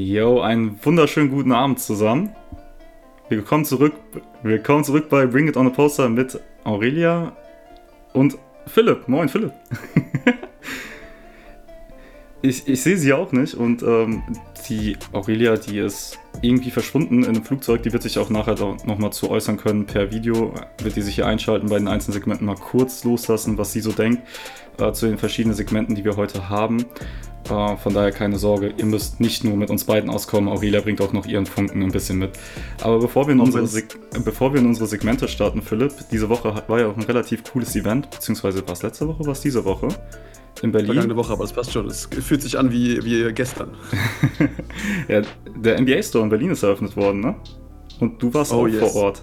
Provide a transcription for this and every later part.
Yo, einen wunderschönen guten Abend zusammen. Willkommen zurück, willkommen zurück bei Bring It On a Poster mit Aurelia und Philipp. Moin, Philipp. ich, ich sehe sie auch nicht und ähm, die Aurelia, die ist irgendwie verschwunden in einem Flugzeug. Die wird sich auch nachher nochmal zu äußern können per Video. Wird die sich hier einschalten, bei den einzelnen Segmenten mal kurz loslassen, was sie so denkt äh, zu den verschiedenen Segmenten, die wir heute haben. Äh, von daher keine Sorge, ihr müsst nicht nur mit uns beiden auskommen. Aurelia bringt auch noch ihren Funken ein bisschen mit. Aber bevor wir in, unsere, bevor wir in unsere Segmente starten, Philipp, diese Woche war ja auch ein relativ cooles Event, beziehungsweise war es letzte Woche, war es diese Woche in Berlin. Vergangene Woche, aber es passt schon. Es fühlt sich an wie, wie gestern. ja, der NBA Store in Berlin ist eröffnet worden, ne? Und du warst oh, auch yes. vor Ort.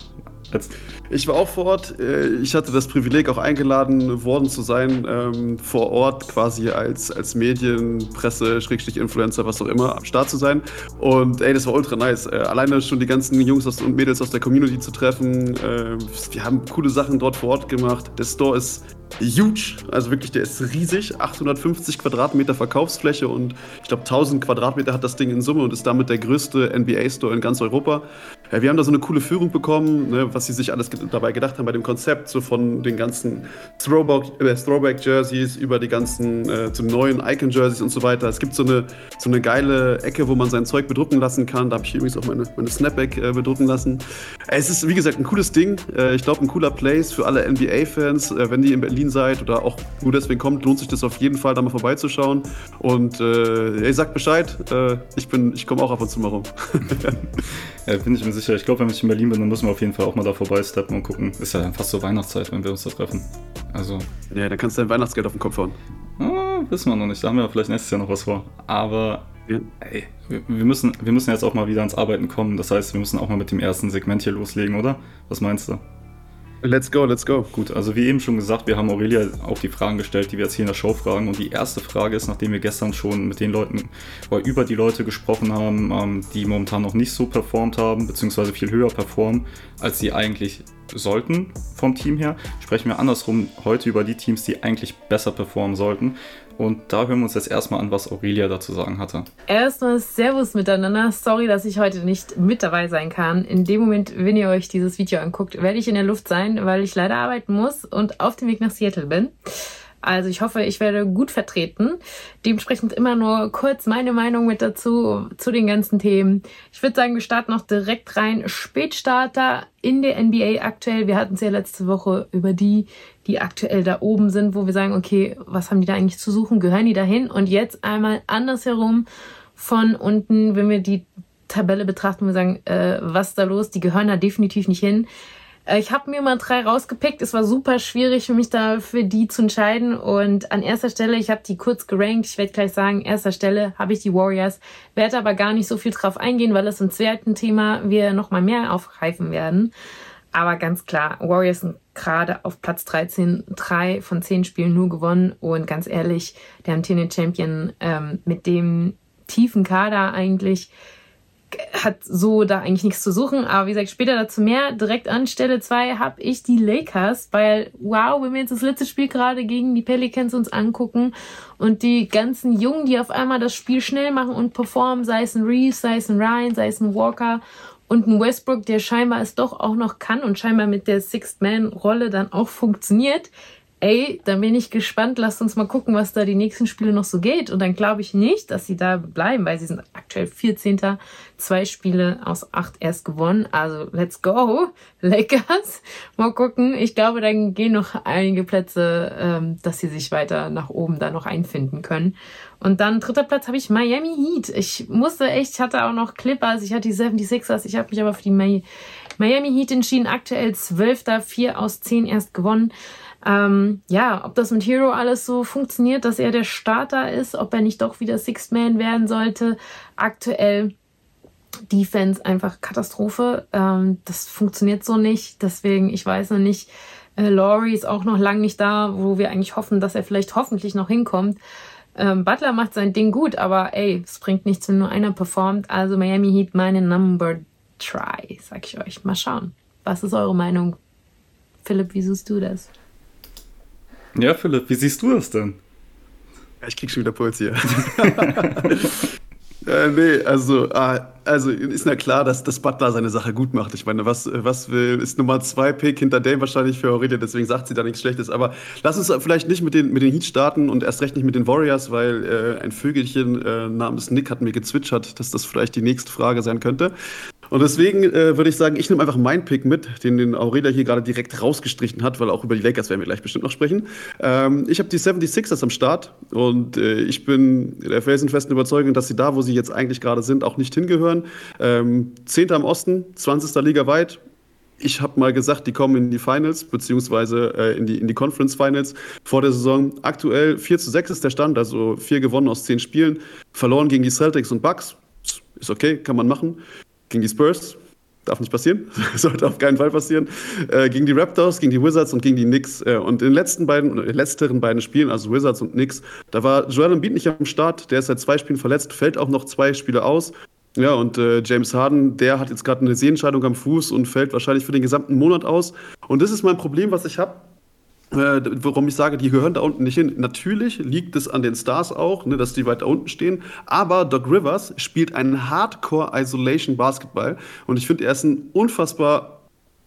Jetzt. Ich war auch vor Ort. Äh, ich hatte das Privileg, auch eingeladen worden zu sein, ähm, vor Ort quasi als, als Medien, Presse, Schrägstrich, Influencer, was auch immer, am Start zu sein. Und ey, das war ultra nice. Äh, alleine schon die ganzen Jungs und Mädels aus der Community zu treffen. Äh, wir haben coole Sachen dort vor Ort gemacht. Der Store ist huge, also wirklich, der ist riesig, 850 Quadratmeter Verkaufsfläche und ich glaube 1000 Quadratmeter hat das Ding in Summe und ist damit der größte NBA-Store in ganz Europa. Ja, wir haben da so eine coole Führung bekommen, ne, was sie sich alles dabei gedacht haben bei dem Konzept, so von den ganzen äh, Throwback-Jerseys über die ganzen äh, zum neuen Icon-Jerseys und so weiter. Es gibt so eine, so eine geile Ecke, wo man sein Zeug bedrucken lassen kann. Da habe ich übrigens auch meine, meine Snapback äh, bedrucken lassen. Es ist, wie gesagt, ein cooles Ding. Äh, ich glaube, ein cooler Place für alle NBA-Fans, äh, wenn die in Berlin seid oder auch nur deswegen kommt, lohnt sich das auf jeden Fall, da mal vorbeizuschauen. Und äh, ey, sagt Bescheid, äh, ich, ich komme auch ab und zu mal rum. ja, bin ich mir sicher. Ich glaube, wenn ich in Berlin bin, dann müssen wir auf jeden Fall auch mal da vorbeisteppen und gucken. Ist ja fast so Weihnachtszeit, wenn wir uns da treffen. Also. Ja, dann kannst du dein Weihnachtsgeld auf den Kopf hauen. Ah, wissen wir noch nicht. Da haben wir vielleicht nächstes Jahr noch was vor. Aber ja. ey, wir, müssen, wir müssen jetzt auch mal wieder ans Arbeiten kommen. Das heißt, wir müssen auch mal mit dem ersten Segment hier loslegen, oder? Was meinst du? Let's go, let's go. Gut, also wie eben schon gesagt, wir haben Aurelia auch die Fragen gestellt, die wir jetzt hier in der Show fragen. Und die erste Frage ist, nachdem wir gestern schon mit den Leuten oder über die Leute gesprochen haben, ähm, die momentan noch nicht so performt haben, beziehungsweise viel höher performen, als sie eigentlich sollten vom Team her, sprechen wir andersrum heute über die Teams, die eigentlich besser performen sollten. Und da hören wir uns jetzt erstmal an, was Aurelia dazu sagen hatte. Erstmal Servus miteinander. Sorry, dass ich heute nicht mit dabei sein kann. In dem Moment, wenn ihr euch dieses Video anguckt, werde ich in der Luft sein, weil ich leider arbeiten muss und auf dem Weg nach Seattle bin. Also ich hoffe, ich werde gut vertreten. Dementsprechend immer nur kurz meine Meinung mit dazu, zu den ganzen Themen. Ich würde sagen, wir starten noch direkt rein. Spätstarter in der NBA aktuell. Wir hatten es ja letzte Woche über die, die aktuell da oben sind, wo wir sagen, okay, was haben die da eigentlich zu suchen? Gehören die dahin? Und jetzt einmal andersherum von unten, wenn wir die Tabelle betrachten, wir sagen, äh, was ist da los? Die gehören da definitiv nicht hin. Äh, ich habe mir mal drei rausgepickt. Es war super schwierig für mich da für die zu entscheiden. Und an erster Stelle, ich habe die kurz gerankt. Ich werde gleich sagen, erster Stelle habe ich die Warriors. Werde aber gar nicht so viel drauf eingehen, weil es im zweiten Thema wir nochmal mehr aufgreifen werden. Aber ganz klar, Warriors sind gerade auf Platz 13, drei von zehn Spielen nur gewonnen. Und ganz ehrlich, der amtierende Champion ähm, mit dem tiefen Kader eigentlich hat so da eigentlich nichts zu suchen. Aber wie gesagt, später dazu mehr. Direkt an Stelle 2 habe ich die Lakers, weil, wow, wenn wir jetzt das letzte Spiel gerade gegen die Pelicans uns angucken und die ganzen Jungen, die auf einmal das Spiel schnell machen und performen, sei es ein Reeves, sei es ein Ryan, sei es ein Walker und ein Westbrook, der scheinbar es doch auch noch kann und scheinbar mit der Sixth-Man-Rolle dann auch funktioniert, ey, dann bin ich gespannt, lasst uns mal gucken, was da die nächsten Spiele noch so geht. Und dann glaube ich nicht, dass sie da bleiben, weil sie sind aktuell 14. Zwei Spiele aus acht erst gewonnen. Also let's go, Lakers. Mal gucken. Ich glaube, dann gehen noch einige Plätze, ähm, dass sie sich weiter nach oben da noch einfinden können. Und dann dritter Platz habe ich Miami Heat. Ich musste echt, ich hatte auch noch Clippers, ich hatte die 76ers, ich habe mich aber für die Miami Heat entschieden. Aktuell 12. 4 aus 10 erst gewonnen. Ähm, ja, ob das mit Hero alles so funktioniert, dass er der Starter ist, ob er nicht doch wieder Sixth Man werden sollte. Aktuell Defense einfach Katastrophe. Ähm, das funktioniert so nicht. Deswegen, ich weiß noch nicht. Äh, Laurie ist auch noch lang nicht da, wo wir eigentlich hoffen, dass er vielleicht hoffentlich noch hinkommt. Ähm, Butler macht sein Ding gut, aber ey, es bringt nichts, wenn nur einer performt. Also Miami Heat meine Number Try, sag ich euch. Mal schauen. Was ist eure Meinung? Philipp, wie siehst du das? Ja, Philipp, wie siehst du das denn? ich krieg schon wieder Puls hier. Äh, nee, also, äh, also ist ja klar, dass, dass Butler seine Sache gut macht. Ich meine, was, was will, ist Nummer 2 Pick hinter Dame wahrscheinlich für Aurelia, deswegen sagt sie da nichts Schlechtes. Aber lass uns vielleicht nicht mit den, mit den Heat starten und erst recht nicht mit den Warriors, weil äh, ein Vögelchen äh, namens Nick hat mir gezwitschert, dass das vielleicht die nächste Frage sein könnte. Und deswegen äh, würde ich sagen, ich nehme einfach meinen Pick mit, den, den Aurelia hier gerade direkt rausgestrichen hat, weil auch über die Lakers werden wir gleich bestimmt noch sprechen. Ähm, ich habe die 76ers am Start und äh, ich bin der felsenfesten Überzeugung, dass sie da, wo sie jetzt eigentlich gerade sind, auch nicht hingehören. Ähm, Zehnter im Osten, 20. Liga weit. Ich habe mal gesagt, die kommen in die Finals, beziehungsweise äh, in, die, in die Conference Finals vor der Saison. Aktuell 4 zu 6 ist der Stand, also 4 gewonnen aus 10 Spielen. Verloren gegen die Celtics und Bucks. Ist okay, kann man machen gegen die Spurs. Darf nicht passieren, sollte auf keinen Fall passieren. Äh, gegen die Raptors, gegen die Wizards und gegen die Knicks. Äh, und in den letzten beiden, in letzteren beiden Spielen, also Wizards und Knicks, da war Joel Embiid nicht am Start. Der ist seit zwei Spielen verletzt, fällt auch noch zwei Spiele aus. Ja, und äh, James Harden, der hat jetzt gerade eine Sehenscheidung am Fuß und fällt wahrscheinlich für den gesamten Monat aus. Und das ist mein Problem, was ich habe äh, warum ich sage, die gehören da unten nicht hin. Natürlich liegt es an den Stars auch, ne, dass die weiter unten stehen. Aber Doc Rivers spielt einen Hardcore-Isolation-Basketball. Und ich finde, er ist ein unfassbar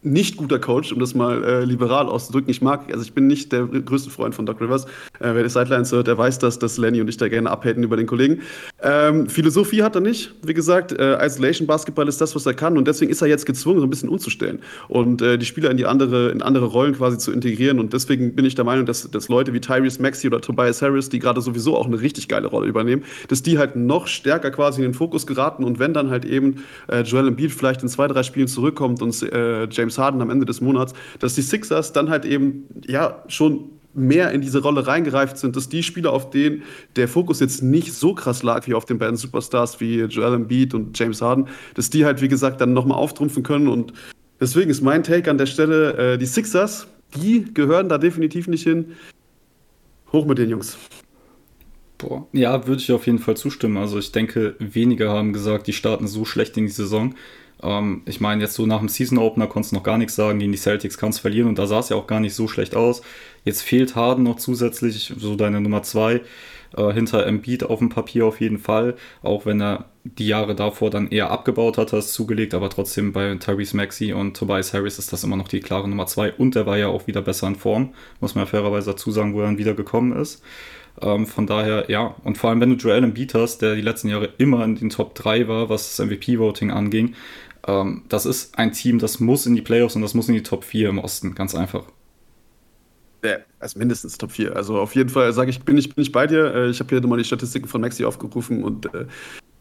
nicht guter Coach, um das mal äh, liberal auszudrücken. Ich mag, also ich bin nicht der größte Freund von Doc Rivers. Äh, wer die Sidelines hört, der weiß das, dass Lenny und ich da gerne abhätten über den Kollegen. Ähm, Philosophie hat er nicht. Wie gesagt, äh, Isolation Basketball ist das, was er kann und deswegen ist er jetzt gezwungen, so ein bisschen umzustellen und äh, die Spieler in die andere, in andere Rollen quasi zu integrieren. Und deswegen bin ich der Meinung, dass, dass Leute wie Tyrese Maxey oder Tobias Harris, die gerade sowieso auch eine richtig geile Rolle übernehmen, dass die halt noch stärker quasi in den Fokus geraten und wenn dann halt eben äh, Joel Embiid vielleicht in zwei, drei Spielen zurückkommt und äh, James Harden am Ende des Monats, dass die Sixers dann halt eben ja schon mehr in diese Rolle reingereift sind, dass die Spieler, auf denen der Fokus jetzt nicht so krass lag wie auf den beiden Superstars wie Joel Embiid und James Harden, dass die halt, wie gesagt, dann nochmal auftrumpfen können. Und deswegen ist mein Take an der Stelle, äh, die Sixers, die gehören da definitiv nicht hin. Hoch mit den Jungs. Boah. Ja, würde ich auf jeden Fall zustimmen. Also ich denke, wenige haben gesagt, die starten so schlecht in die Saison. Ähm, ich meine, jetzt so nach dem Season Opener konntest du noch gar nichts sagen, gegen die Celtics kannst du verlieren und da sah es ja auch gar nicht so schlecht aus. Jetzt fehlt Harden noch zusätzlich, so deine Nummer 2 äh, hinter Embiid auf dem Papier auf jeden Fall, auch wenn er die Jahre davor dann eher abgebaut hat, hast zugelegt, aber trotzdem bei Tyrese Maxey und Tobias Harris ist das immer noch die klare Nummer 2 und der war ja auch wieder besser in Form, muss man ja fairerweise dazu sagen, wo er dann wieder gekommen ist. Ähm, von daher, ja, und vor allem, wenn du Joel Embiid hast, der die letzten Jahre immer in den Top 3 war, was das MVP-Voting anging, ähm, das ist ein Team, das muss in die Playoffs und das muss in die Top 4 im Osten, ganz einfach. Ja, also mindestens Top 4. Also auf jeden Fall sage ich, bin ich, bin ich bei dir. Äh, ich habe hier nochmal die Statistiken von Maxi aufgerufen und äh,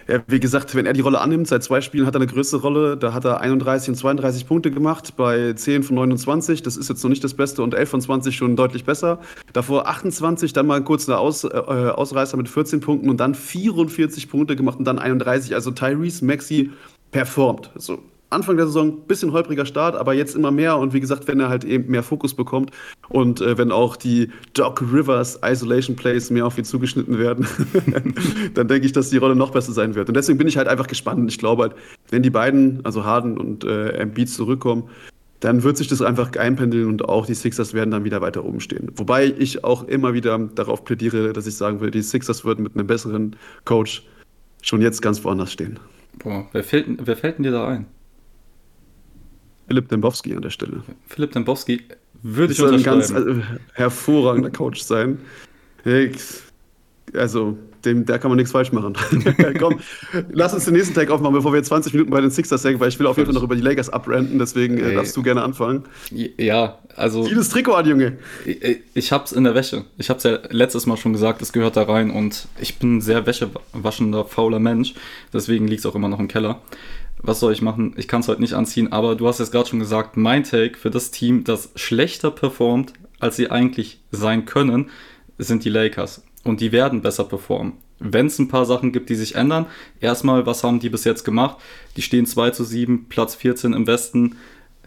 ja, wie gesagt, wenn er die Rolle annimmt, seit zwei Spielen hat er eine größere Rolle. Da hat er 31 und 32 Punkte gemacht bei 10 von 29. Das ist jetzt noch nicht das Beste und 11 von 20 schon deutlich besser. Davor 28, dann mal kurz eine Aus, äh, Ausreißer mit 14 Punkten und dann 44 Punkte gemacht und dann 31. Also Tyrese Maxi performt. So, Anfang der Saison ein bisschen holpriger Start, aber jetzt immer mehr und wie gesagt, wenn er halt eben mehr Fokus bekommt und äh, wenn auch die Doc Rivers Isolation Plays mehr auf ihn zugeschnitten werden, dann denke ich, dass die Rolle noch besser sein wird. Und deswegen bin ich halt einfach gespannt. Ich glaube halt, wenn die beiden, also Harden und äh, Embiid zurückkommen, dann wird sich das einfach einpendeln und auch die Sixers werden dann wieder weiter oben stehen. Wobei ich auch immer wieder darauf plädiere, dass ich sagen will, die Sixers würden mit einem besseren Coach schon jetzt ganz woanders stehen. Boah, wer fällt, wer fällt denn dir da ein? Philipp Dembowski an der Stelle. Philipp Dembowski würde ich unterschreiben. ein ganz also, hervorragender Coach sein. Also, dem, der kann man nichts falsch machen. Komm, lass uns den nächsten Tag aufmachen, bevor wir 20 Minuten bei den Sixers denken, weil ich will auf jeden Fall noch über die Lakers abrenten, deswegen äh, darfst du gerne anfangen. Ja, also. Vieles Trikot an, Junge. Ich, ich hab's in der Wäsche. Ich hab's ja letztes Mal schon gesagt, es gehört da rein und ich bin ein sehr wäschewaschender, fauler Mensch, deswegen liegt's auch immer noch im Keller was soll ich machen? Ich kann es heute nicht anziehen, aber du hast jetzt gerade schon gesagt, mein Take für das Team, das schlechter performt, als sie eigentlich sein können, sind die Lakers. Und die werden besser performen. Wenn es ein paar Sachen gibt, die sich ändern, erstmal, was haben die bis jetzt gemacht? Die stehen 2 zu 7, Platz 14 im Westen.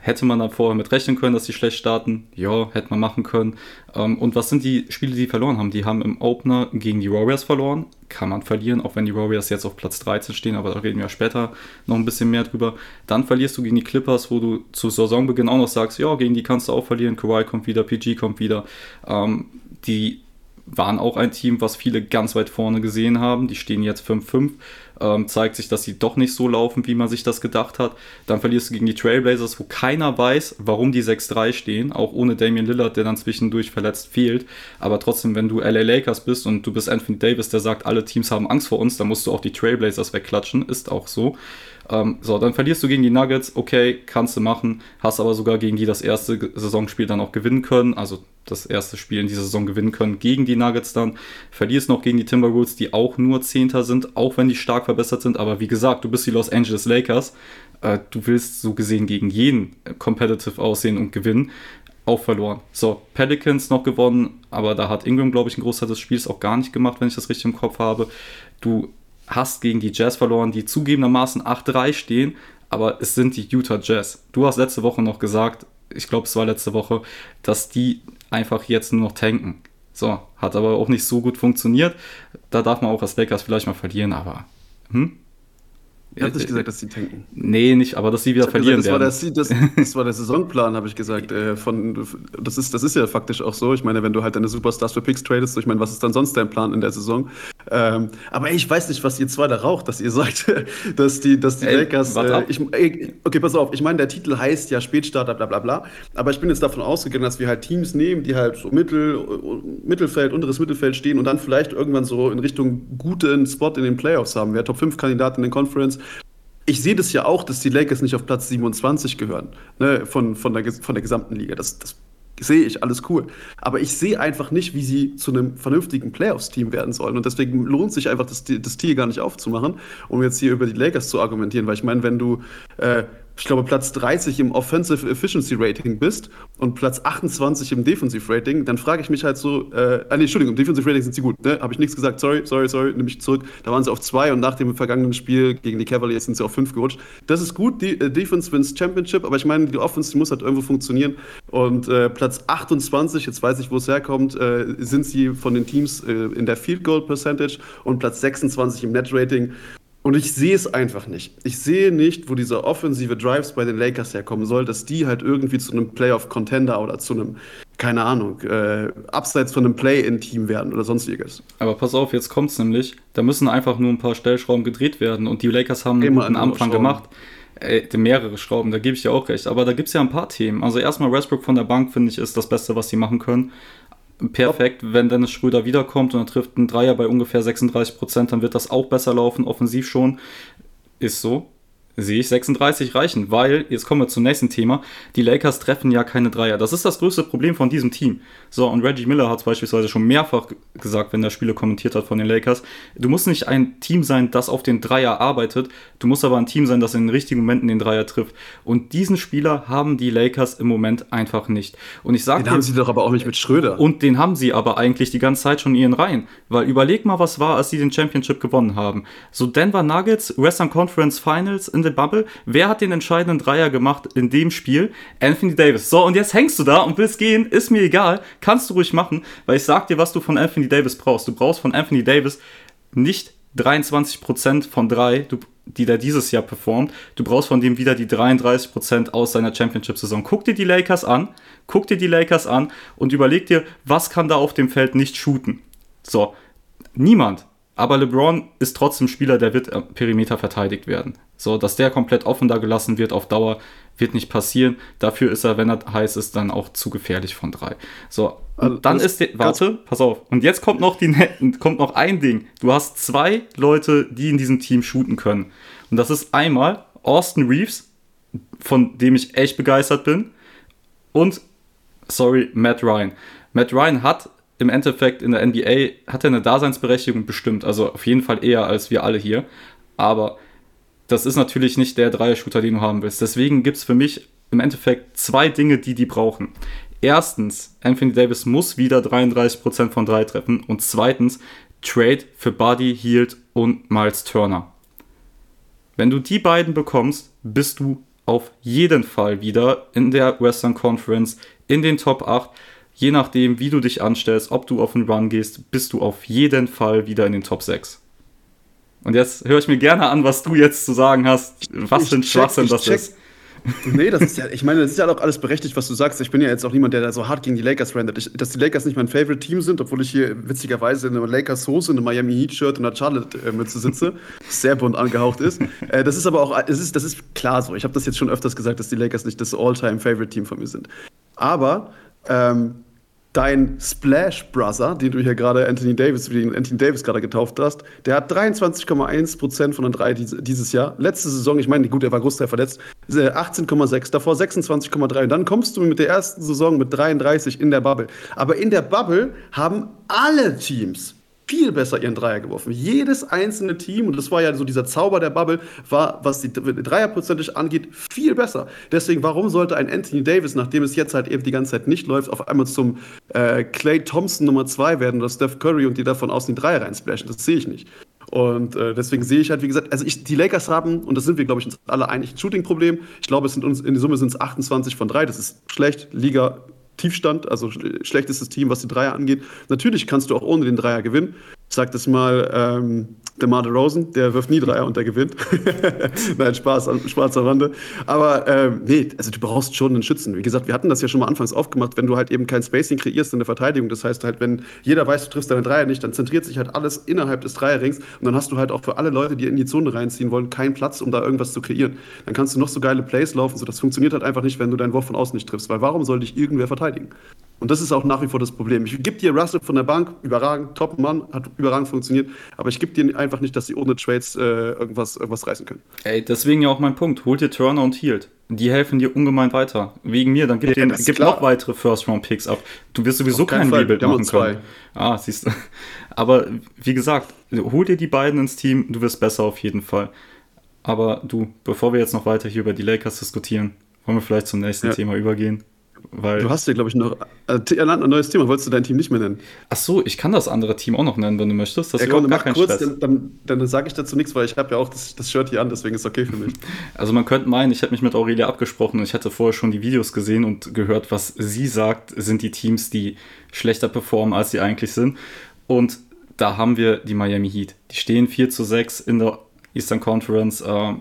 Hätte man dann vorher mit rechnen können, dass die schlecht starten? Ja, hätte man machen können. Ähm, und was sind die Spiele, die verloren haben? Die haben im Opener gegen die Warriors verloren. Kann man verlieren, auch wenn die Warriors jetzt auf Platz 13 stehen, aber da reden wir später noch ein bisschen mehr drüber. Dann verlierst du gegen die Clippers, wo du zu Saisonbeginn auch noch sagst, ja, gegen die kannst du auch verlieren. Kawhi kommt wieder, PG kommt wieder. Ähm, die waren auch ein Team, was viele ganz weit vorne gesehen haben. Die stehen jetzt 5-5. ähm, zeigt sich, dass sie doch nicht so laufen, wie man sich das gedacht hat. Dann verlierst du gegen die Trailblazers, wo keiner weiß, warum die 6-3 stehen, auch ohne Damian Lillard, der dann zwischendurch verletzt fehlt. Aber trotzdem, wenn du LA Lakers bist und du bist Anthony Davis, der sagt, alle Teams haben Angst vor uns, dann musst du auch die Trailblazers wegklatschen, ist auch so. Ähm, so, dann verlierst du gegen die Nuggets, okay, kannst du machen, hast aber sogar gegen die das erste Saisonspiel dann auch gewinnen können, also das erste Spiel in dieser Saison gewinnen können gegen die Nuggets dann. Verlierst noch gegen die Timberwolves, die auch nur Zehnter sind, auch wenn die stark verbessert sind, aber wie gesagt, du bist die Los Angeles Lakers, äh, du willst so gesehen gegen jeden competitive aussehen und gewinnen auch verloren. So, Pelicans noch gewonnen, aber da hat Ingram, glaube ich, einen Großteil des Spiels auch gar nicht gemacht, wenn ich das richtig im Kopf habe. Du hast gegen die Jazz verloren, die zugegebenermaßen 8-3 stehen, aber es sind die Utah Jazz. Du hast letzte Woche noch gesagt, ich glaube, es war letzte Woche, dass die einfach jetzt nur noch tanken. So, hat aber auch nicht so gut funktioniert. Da darf man auch als Lakers vielleicht mal verlieren, aber hm? Ich habe nicht gesagt, dass sie tanken. Nee, nicht, aber dass sie wieder verlieren gesagt, das werden. War der, das, das, war der Saisonplan, habe ich gesagt. Äh, von, das, ist, das ist ja faktisch auch so. Ich meine, wenn du halt deine Superstars für Picks tradest, ich meine, was ist dann sonst dein Plan in der Saison? Ähm, aber ey, ich weiß nicht, was ihr zwei da raucht, dass ihr sagt, dass die, dass die ey, Lakers. Äh, ich, ey, okay, pass auf. Ich meine, der Titel heißt ja Spätstarter, bla bla bla. Aber ich bin jetzt davon ausgegangen, dass wir halt Teams nehmen, die halt so Mittel, Mittelfeld, unteres Mittelfeld stehen und dann vielleicht irgendwann so in Richtung guten Spot in den Playoffs haben. Wer Top 5 Kandidat in den Conference ich sehe das ja auch, dass die Lakers nicht auf Platz 27 gehören, ne, von, von, der, von der gesamten Liga. Das, das sehe ich, alles cool. Aber ich sehe einfach nicht, wie sie zu einem vernünftigen Playoffs-Team werden sollen. Und deswegen lohnt sich einfach, das, das Tier gar nicht aufzumachen, um jetzt hier über die Lakers zu argumentieren. Weil ich meine, wenn du äh, ich glaube, Platz 30 im Offensive Efficiency Rating bist und Platz 28 im Defensive Rating, dann frage ich mich halt so, äh, ah, nee, Entschuldigung, im Defensive Rating sind sie gut, ne? Habe ich nichts gesagt, sorry, sorry, sorry, nehme ich zurück. Da waren sie auf zwei und nach dem vergangenen Spiel gegen die Cavaliers sind sie auf fünf gerutscht. Das ist gut, die äh, Defense wins Championship, aber ich meine, die Offense die muss halt irgendwo funktionieren. Und äh, Platz 28, jetzt weiß ich, wo es herkommt, äh, sind sie von den Teams äh, in der Field Goal Percentage und Platz 26 im Net Rating. Und ich sehe es einfach nicht. Ich sehe nicht, wo diese offensive Drives bei den Lakers herkommen soll, dass die halt irgendwie zu einem Playoff-Contender oder zu einem, keine Ahnung, äh, abseits von einem Play-In-Team werden oder sonstiges. Aber pass auf, jetzt kommt's nämlich. Da müssen einfach nur ein paar Stellschrauben gedreht werden und die Lakers haben einen guten Anfang gemacht. Ey, mehrere Schrauben, da gebe ich dir auch recht. Aber da gibt es ja ein paar Themen. Also erstmal Westbrook von der Bank, finde ich, ist das Beste, was sie machen können perfekt. Wenn Dennis Schröder wiederkommt und er trifft einen Dreier bei ungefähr 36 Prozent, dann wird das auch besser laufen, offensiv schon. Ist so sehe ich 36 reichen, weil, jetzt kommen wir zum nächsten Thema, die Lakers treffen ja keine Dreier. Das ist das größte Problem von diesem Team. So, und Reggie Miller hat es beispielsweise schon mehrfach gesagt, wenn er Spiele kommentiert hat von den Lakers, du musst nicht ein Team sein, das auf den Dreier arbeitet, du musst aber ein Team sein, das in den richtigen Momenten den Dreier trifft. Und diesen Spieler haben die Lakers im Moment einfach nicht. Und ich sage Den haben sie doch aber auch nicht mit Schröder. Und den haben sie aber eigentlich die ganze Zeit schon in ihren Reihen. Weil überleg mal, was war, als sie den Championship gewonnen haben. So Denver Nuggets, Western Conference Finals in der Bubble. Wer hat den entscheidenden Dreier gemacht in dem Spiel? Anthony Davis. So, und jetzt hängst du da und willst gehen. Ist mir egal. Kannst du ruhig machen, weil ich sag dir, was du von Anthony Davis brauchst. Du brauchst von Anthony Davis nicht 23% von drei, die der dieses Jahr performt. Du brauchst von dem wieder die 33% aus seiner Championship-Saison. Guck dir die Lakers an, guck dir die Lakers an und überleg dir, was kann da auf dem Feld nicht shooten. So, niemand. Aber LeBron ist trotzdem Spieler, der wird am Perimeter verteidigt werden. So, dass der komplett offen da gelassen wird auf Dauer, wird nicht passieren. Dafür ist er, wenn er heiß ist, dann auch zu gefährlich von drei. So, also, dann ist der, warte, pass auf. Und jetzt kommt noch die, kommt noch ein Ding. Du hast zwei Leute, die in diesem Team shooten können. Und das ist einmal Austin Reeves, von dem ich echt begeistert bin, und, sorry, Matt Ryan. Matt Ryan hat im Endeffekt in der NBA hat er eine Daseinsberechtigung bestimmt, also auf jeden Fall eher als wir alle hier. Aber das ist natürlich nicht der Dreier-Shooter, den du haben willst. Deswegen gibt es für mich im Endeffekt zwei Dinge, die die brauchen. Erstens, Anthony Davis muss wieder 33% von drei treffen. Und zweitens, Trade für Buddy, Hield und Miles Turner. Wenn du die beiden bekommst, bist du auf jeden Fall wieder in der Western Conference in den Top 8 je nachdem, wie du dich anstellst, ob du auf den Run gehst, bist du auf jeden Fall wieder in den Top 6. Und jetzt höre ich mir gerne an, was du jetzt zu sagen hast, was für ein Schwachsinn das check, ist. Nee, das ist ja, ich meine, das ist ja auch alles berechtigt, was du sagst. Ich bin ja jetzt auch niemand, der da so hart gegen die Lakers rendet. dass die Lakers nicht mein Favorite-Team sind, obwohl ich hier witzigerweise in einer Lakers-Hose, in einem Miami Heat-Shirt und einer Charlotte-Mütze sitze, sehr bunt angehaucht ist. Äh, das ist aber auch, das ist, das ist klar so. Ich habe das jetzt schon öfters gesagt, dass die Lakers nicht das All-Time-Favorite-Team von mir sind. Aber ähm, dein Splash Brother, den du hier gerade Anthony Davis, wie den Anthony Davis gerade getauft hast, der hat 23,1% von den drei dieses Jahr. Letzte Saison, ich meine, gut, er war großteil verletzt, 18,6, äh, davor 26,3. Und dann kommst du mit der ersten Saison mit 33 in der Bubble. Aber in der Bubble haben alle Teams viel besser ihren Dreier geworfen. Jedes einzelne Team, und das war ja so dieser Zauber der Bubble, war, was die Dreierprozentig angeht, viel besser. Deswegen, warum sollte ein Anthony Davis, nachdem es jetzt halt eben die ganze Zeit nicht läuft, auf einmal zum äh, Clay Thompson Nummer 2 werden oder Steph Curry und die davon aus den Dreier reinsplashen? Das sehe ich nicht. Und äh, deswegen sehe ich halt, wie gesagt, also ich, die Lakers haben, und das sind wir, glaube ich, uns alle einig, ein Shooting-Problem. Ich glaube, es sind uns, in der Summe sind es 28 von 3. Das ist schlecht. Liga Tiefstand, also schlechtestes Team, was die Dreier angeht. Natürlich kannst du auch ohne den Dreier gewinnen. Ich sag das mal, ähm, der Marder Rosen, der wirft nie Dreier und der gewinnt. Nein, Spaß, Spaß am Rande. Aber ähm, nee, also du brauchst schon einen Schützen. Wie gesagt, wir hatten das ja schon mal anfangs aufgemacht, wenn du halt eben kein Spacing kreierst in der Verteidigung. Das heißt halt, wenn jeder weiß, du triffst deine Dreier nicht, dann zentriert sich halt alles innerhalb des Dreierrings und dann hast du halt auch für alle Leute, die in die Zone reinziehen wollen, keinen Platz, um da irgendwas zu kreieren. Dann kannst du noch so geile Plays laufen. So, das funktioniert halt einfach nicht, wenn du deinen Wurf von außen nicht triffst. Weil warum soll dich irgendwer verteidigen? Und das ist auch nach wie vor das Problem. Ich gebe dir Russell von der Bank, überragend, top Mann, hat überragend funktioniert, aber ich gebe dir einfach nicht, dass sie ohne Trades äh, irgendwas, irgendwas reißen können. Ey, deswegen ja auch mein Punkt. Holt dir Turner und Heald. Die helfen dir ungemein weiter. Wegen mir, dann gib, ja, gib noch weitere First-Round-Picks ab. Du wirst sowieso keinen Rebuild machen können. Ah, siehst du. Aber wie gesagt, hol dir die beiden ins Team, du wirst besser auf jeden Fall. Aber du, bevor wir jetzt noch weiter hier über die Lakers diskutieren, wollen wir vielleicht zum nächsten ja. Thema übergehen. Weil du hast ja, glaube ich, noch äh, ein neues Thema. Wolltest du dein Team nicht mehr nennen? Ach so, ich kann das andere Team auch noch nennen, wenn du möchtest. Das ja, komm, mach kurz, Stress. dann, dann, dann sage ich dazu nichts, weil ich habe ja auch das, das, Shirt hier an, deswegen ist es okay für mich. Also man könnte meinen, ich hätte mich mit Aurelia abgesprochen und ich hatte vorher schon die Videos gesehen und gehört, was sie sagt, sind die Teams, die schlechter performen, als sie eigentlich sind. Und da haben wir die Miami Heat. Die stehen 4 zu 6 in der Eastern Conference. Äh,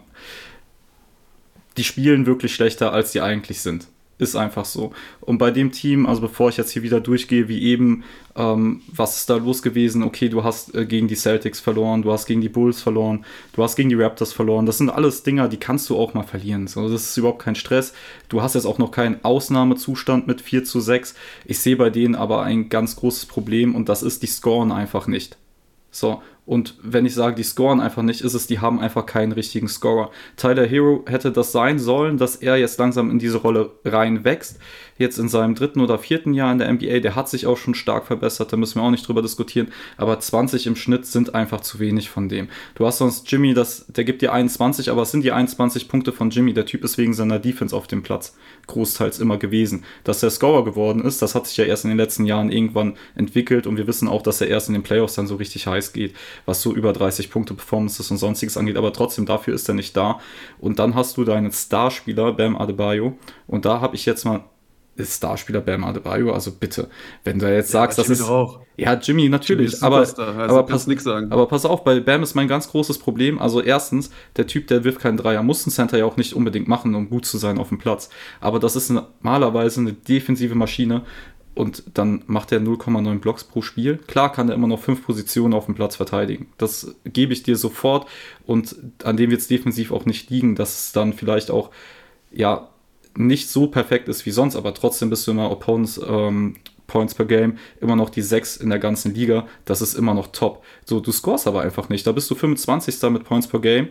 die spielen wirklich schlechter, als sie eigentlich sind. Ist einfach so. Und bei dem Team, also bevor ich jetzt hier wieder durchgehe, wie eben, ähm, was ist da los gewesen? Okay, du hast äh, gegen die Celtics verloren, du hast gegen die Bulls verloren, du hast gegen die Raptors verloren. Das sind alles Dinger, die kannst du auch mal verlieren. So, das ist überhaupt kein Stress. Du hast jetzt auch noch keinen Ausnahmezustand mit 4 zu 6. Ich sehe bei denen aber ein ganz großes Problem und das ist, die scoren einfach nicht. So, und wenn ich sage, die scoren einfach nicht, ist es, die haben einfach keinen richtigen Scorer. Tyler Hero hätte das sein sollen, dass er jetzt langsam in diese Rolle reinwächst. Jetzt in seinem dritten oder vierten Jahr in der NBA, der hat sich auch schon stark verbessert, da müssen wir auch nicht drüber diskutieren. Aber 20 im Schnitt sind einfach zu wenig von dem. Du hast sonst Jimmy, das, der gibt dir 21, aber es sind die 21 Punkte von Jimmy. Der Typ ist wegen seiner Defense auf dem Platz großteils immer gewesen. Dass er Scorer geworden ist, das hat sich ja erst in den letzten Jahren irgendwann entwickelt und wir wissen auch, dass er erst in den Playoffs dann so richtig heiß geht was so über 30 Punkte Performances und sonstiges angeht, aber trotzdem dafür ist er nicht da. Und dann hast du deinen Starspieler Bam Adebayo und da habe ich jetzt mal Starspieler Bam Adebayo, also bitte, wenn du jetzt sagst, ja, das ist auch. ja Jimmy natürlich, Jimmy aber also aber pass nichts sagen. Aber pass auf, bei Bam ist mein ganz großes Problem. Also erstens, der Typ, der wirft keinen Dreier, muss ein Center ja auch nicht unbedingt machen, um gut zu sein auf dem Platz. Aber das ist normalerweise eine defensive Maschine und dann macht er 0,9 Blocks pro Spiel. Klar kann er immer noch fünf Positionen auf dem Platz verteidigen. Das gebe ich dir sofort und an dem wird es defensiv auch nicht liegen, dass es dann vielleicht auch ja nicht so perfekt ist wie sonst, aber trotzdem bist du immer Opponents ähm, Points per Game immer noch die 6 in der ganzen Liga. Das ist immer noch top. So, du scorest aber einfach nicht. Da bist du 25. mit Points per Game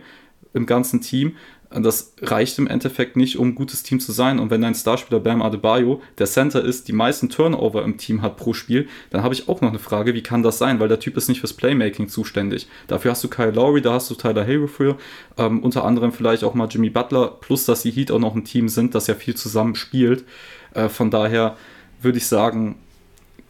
im ganzen Team. Das reicht im Endeffekt nicht, um ein gutes Team zu sein. Und wenn dein Starspieler Bam Adebayo der Center ist, die meisten Turnover im Team hat pro Spiel, dann habe ich auch noch eine Frage, wie kann das sein? Weil der Typ ist nicht fürs Playmaking zuständig. Dafür hast du Kyle Lowry, da hast du Tyler Hero für, ähm, unter anderem vielleicht auch mal Jimmy Butler, plus dass die Heat auch noch ein Team sind, das ja viel zusammen spielt. Äh, von daher würde ich sagen,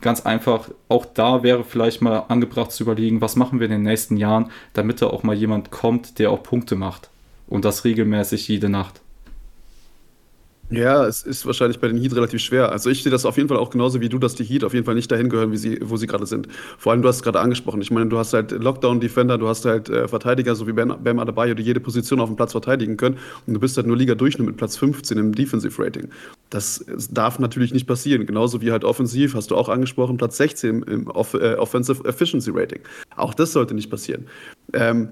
ganz einfach, auch da wäre vielleicht mal angebracht zu überlegen, was machen wir in den nächsten Jahren, damit da auch mal jemand kommt, der auch Punkte macht. Und das regelmäßig jede Nacht. Ja, es ist wahrscheinlich bei den Heat relativ schwer. Also ich sehe das auf jeden Fall auch genauso wie du, dass die Heat auf jeden Fall nicht dahin gehören, wie sie, wo sie gerade sind. Vor allem, du hast es gerade angesprochen. Ich meine, du hast halt Lockdown-Defender, du hast halt äh, Verteidiger, so wie Bam, Bam Adebayo, die jede Position auf dem Platz verteidigen können. Und du bist halt nur Liga-Durchschnitt mit Platz 15 im Defensive-Rating. Das darf natürlich nicht passieren. Genauso wie halt offensiv, hast du auch angesprochen, Platz 16 im Off äh, Offensive Efficiency Rating. Auch das sollte nicht passieren. Ähm,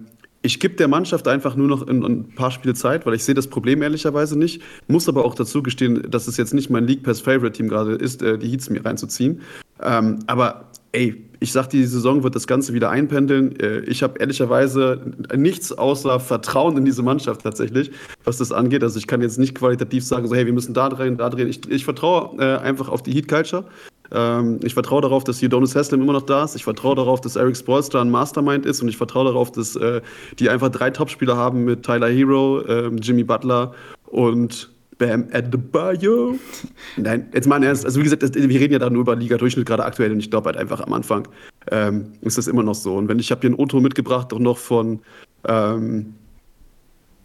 ich gebe der Mannschaft einfach nur noch ein, paar Spiele Zeit, weil ich sehe das Problem ehrlicherweise nicht. Muss aber auch dazu gestehen, dass es jetzt nicht mein League Pass Favorite Team gerade ist, äh, die Heats mir reinzuziehen. Ähm, aber ey, ich sag, die Saison wird das Ganze wieder einpendeln. Äh, ich habe ehrlicherweise nichts außer Vertrauen in diese Mannschaft tatsächlich, was das angeht. Also ich kann jetzt nicht qualitativ sagen, so hey, wir müssen da drehen, da drehen. Ich, ich vertraue äh, einfach auf die Heat Culture. Ähm, ich vertraue darauf, dass Udonis Haslem immer noch da ist. Ich vertraue darauf, dass Eric Spoelstra ein Mastermind ist. Und ich vertraue darauf, dass äh, die einfach drei Topspieler haben mit Tyler Hero, äh, Jimmy Butler und Bam Adebayo. Nein, jetzt mal ernst. Also wie gesagt, wir reden ja da nur über Liga-Durchschnitt gerade aktuell. Und ich glaube halt einfach am Anfang ähm, ist das immer noch so. Und wenn ich habe hier ein Otto mitgebracht, auch noch von ähm,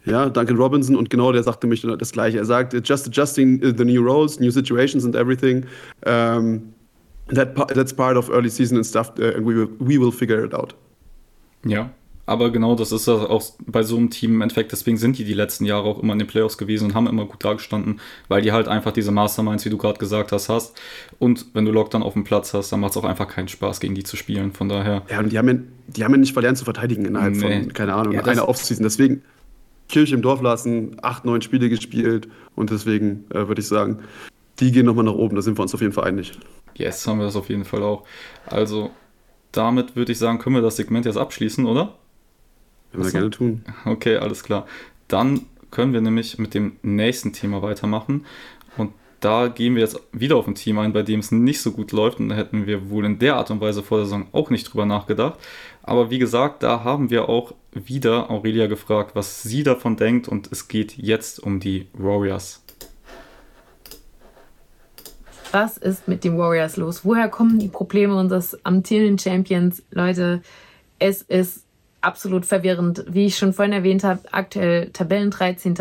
ja, Duncan Robinson und genau der sagte mich das Gleiche. Er sagt, just adjusting the new roles, new situations and everything. Um, that, that's part of early season and stuff, uh, and we will, we will figure it out. Ja, aber genau das ist auch bei so einem Team im Endeffekt. Deswegen sind die die letzten Jahre auch immer in den Playoffs gewesen und haben immer gut dagestanden, weil die halt einfach diese Masterminds, wie du gerade gesagt hast, hast. Und wenn du Lockdown auf dem Platz hast, dann macht es auch einfach keinen Spaß, gegen die zu spielen. Von daher. Ja, und die haben ja, die haben ja nicht verlernt zu verteidigen innerhalb nee. von, keine Ahnung, ja, einer Offseason. Deswegen, Kirche im Dorf lassen, acht, neun Spiele gespielt und deswegen äh, würde ich sagen, die gehen nochmal nach oben, da sind wir uns auf jeden Fall einig. Yes, haben wir das auf jeden Fall auch. Also, damit würde ich sagen, können wir das Segment jetzt abschließen, oder? Können wir gerne tun. Okay, alles klar. Dann können wir nämlich mit dem nächsten Thema weitermachen. Und da gehen wir jetzt wieder auf ein Team ein, bei dem es nicht so gut läuft. Und da hätten wir wohl in der Art und Weise vor der Saison auch nicht drüber nachgedacht. Aber wie gesagt, da haben wir auch wieder Aurelia gefragt, was sie davon denkt. Und es geht jetzt um die Warriors. Was ist mit den Warriors los? Woher kommen die Probleme unseres amtierenden Champions? Leute, es ist absolut verwirrend. Wie ich schon vorhin erwähnt habe, aktuell Tabellen 13.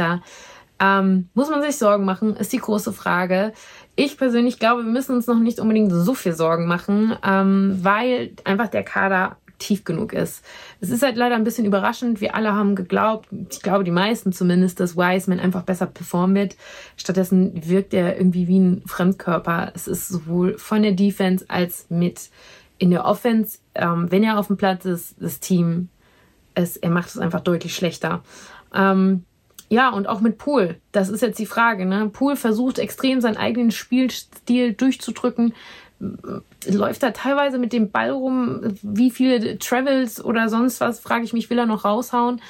Ähm, muss man sich Sorgen machen, ist die große Frage. Ich persönlich glaube, wir müssen uns noch nicht unbedingt so viel Sorgen machen, ähm, weil einfach der Kader tief genug ist. Es ist halt leider ein bisschen überraschend. Wir alle haben geglaubt, ich glaube die meisten zumindest, dass Wiseman einfach besser performen wird. Stattdessen wirkt er irgendwie wie ein Fremdkörper. Es ist sowohl von der Defense als mit in der Offense, ähm, wenn er auf dem Platz ist, das Team, es, er macht es einfach deutlich schlechter. Ähm, ja, und auch mit Pool. Das ist jetzt die Frage. Ne? Pool versucht extrem seinen eigenen Spielstil durchzudrücken läuft er teilweise mit dem Ball rum. Wie viele Travels oder sonst was, frage ich mich, will er noch raushauen?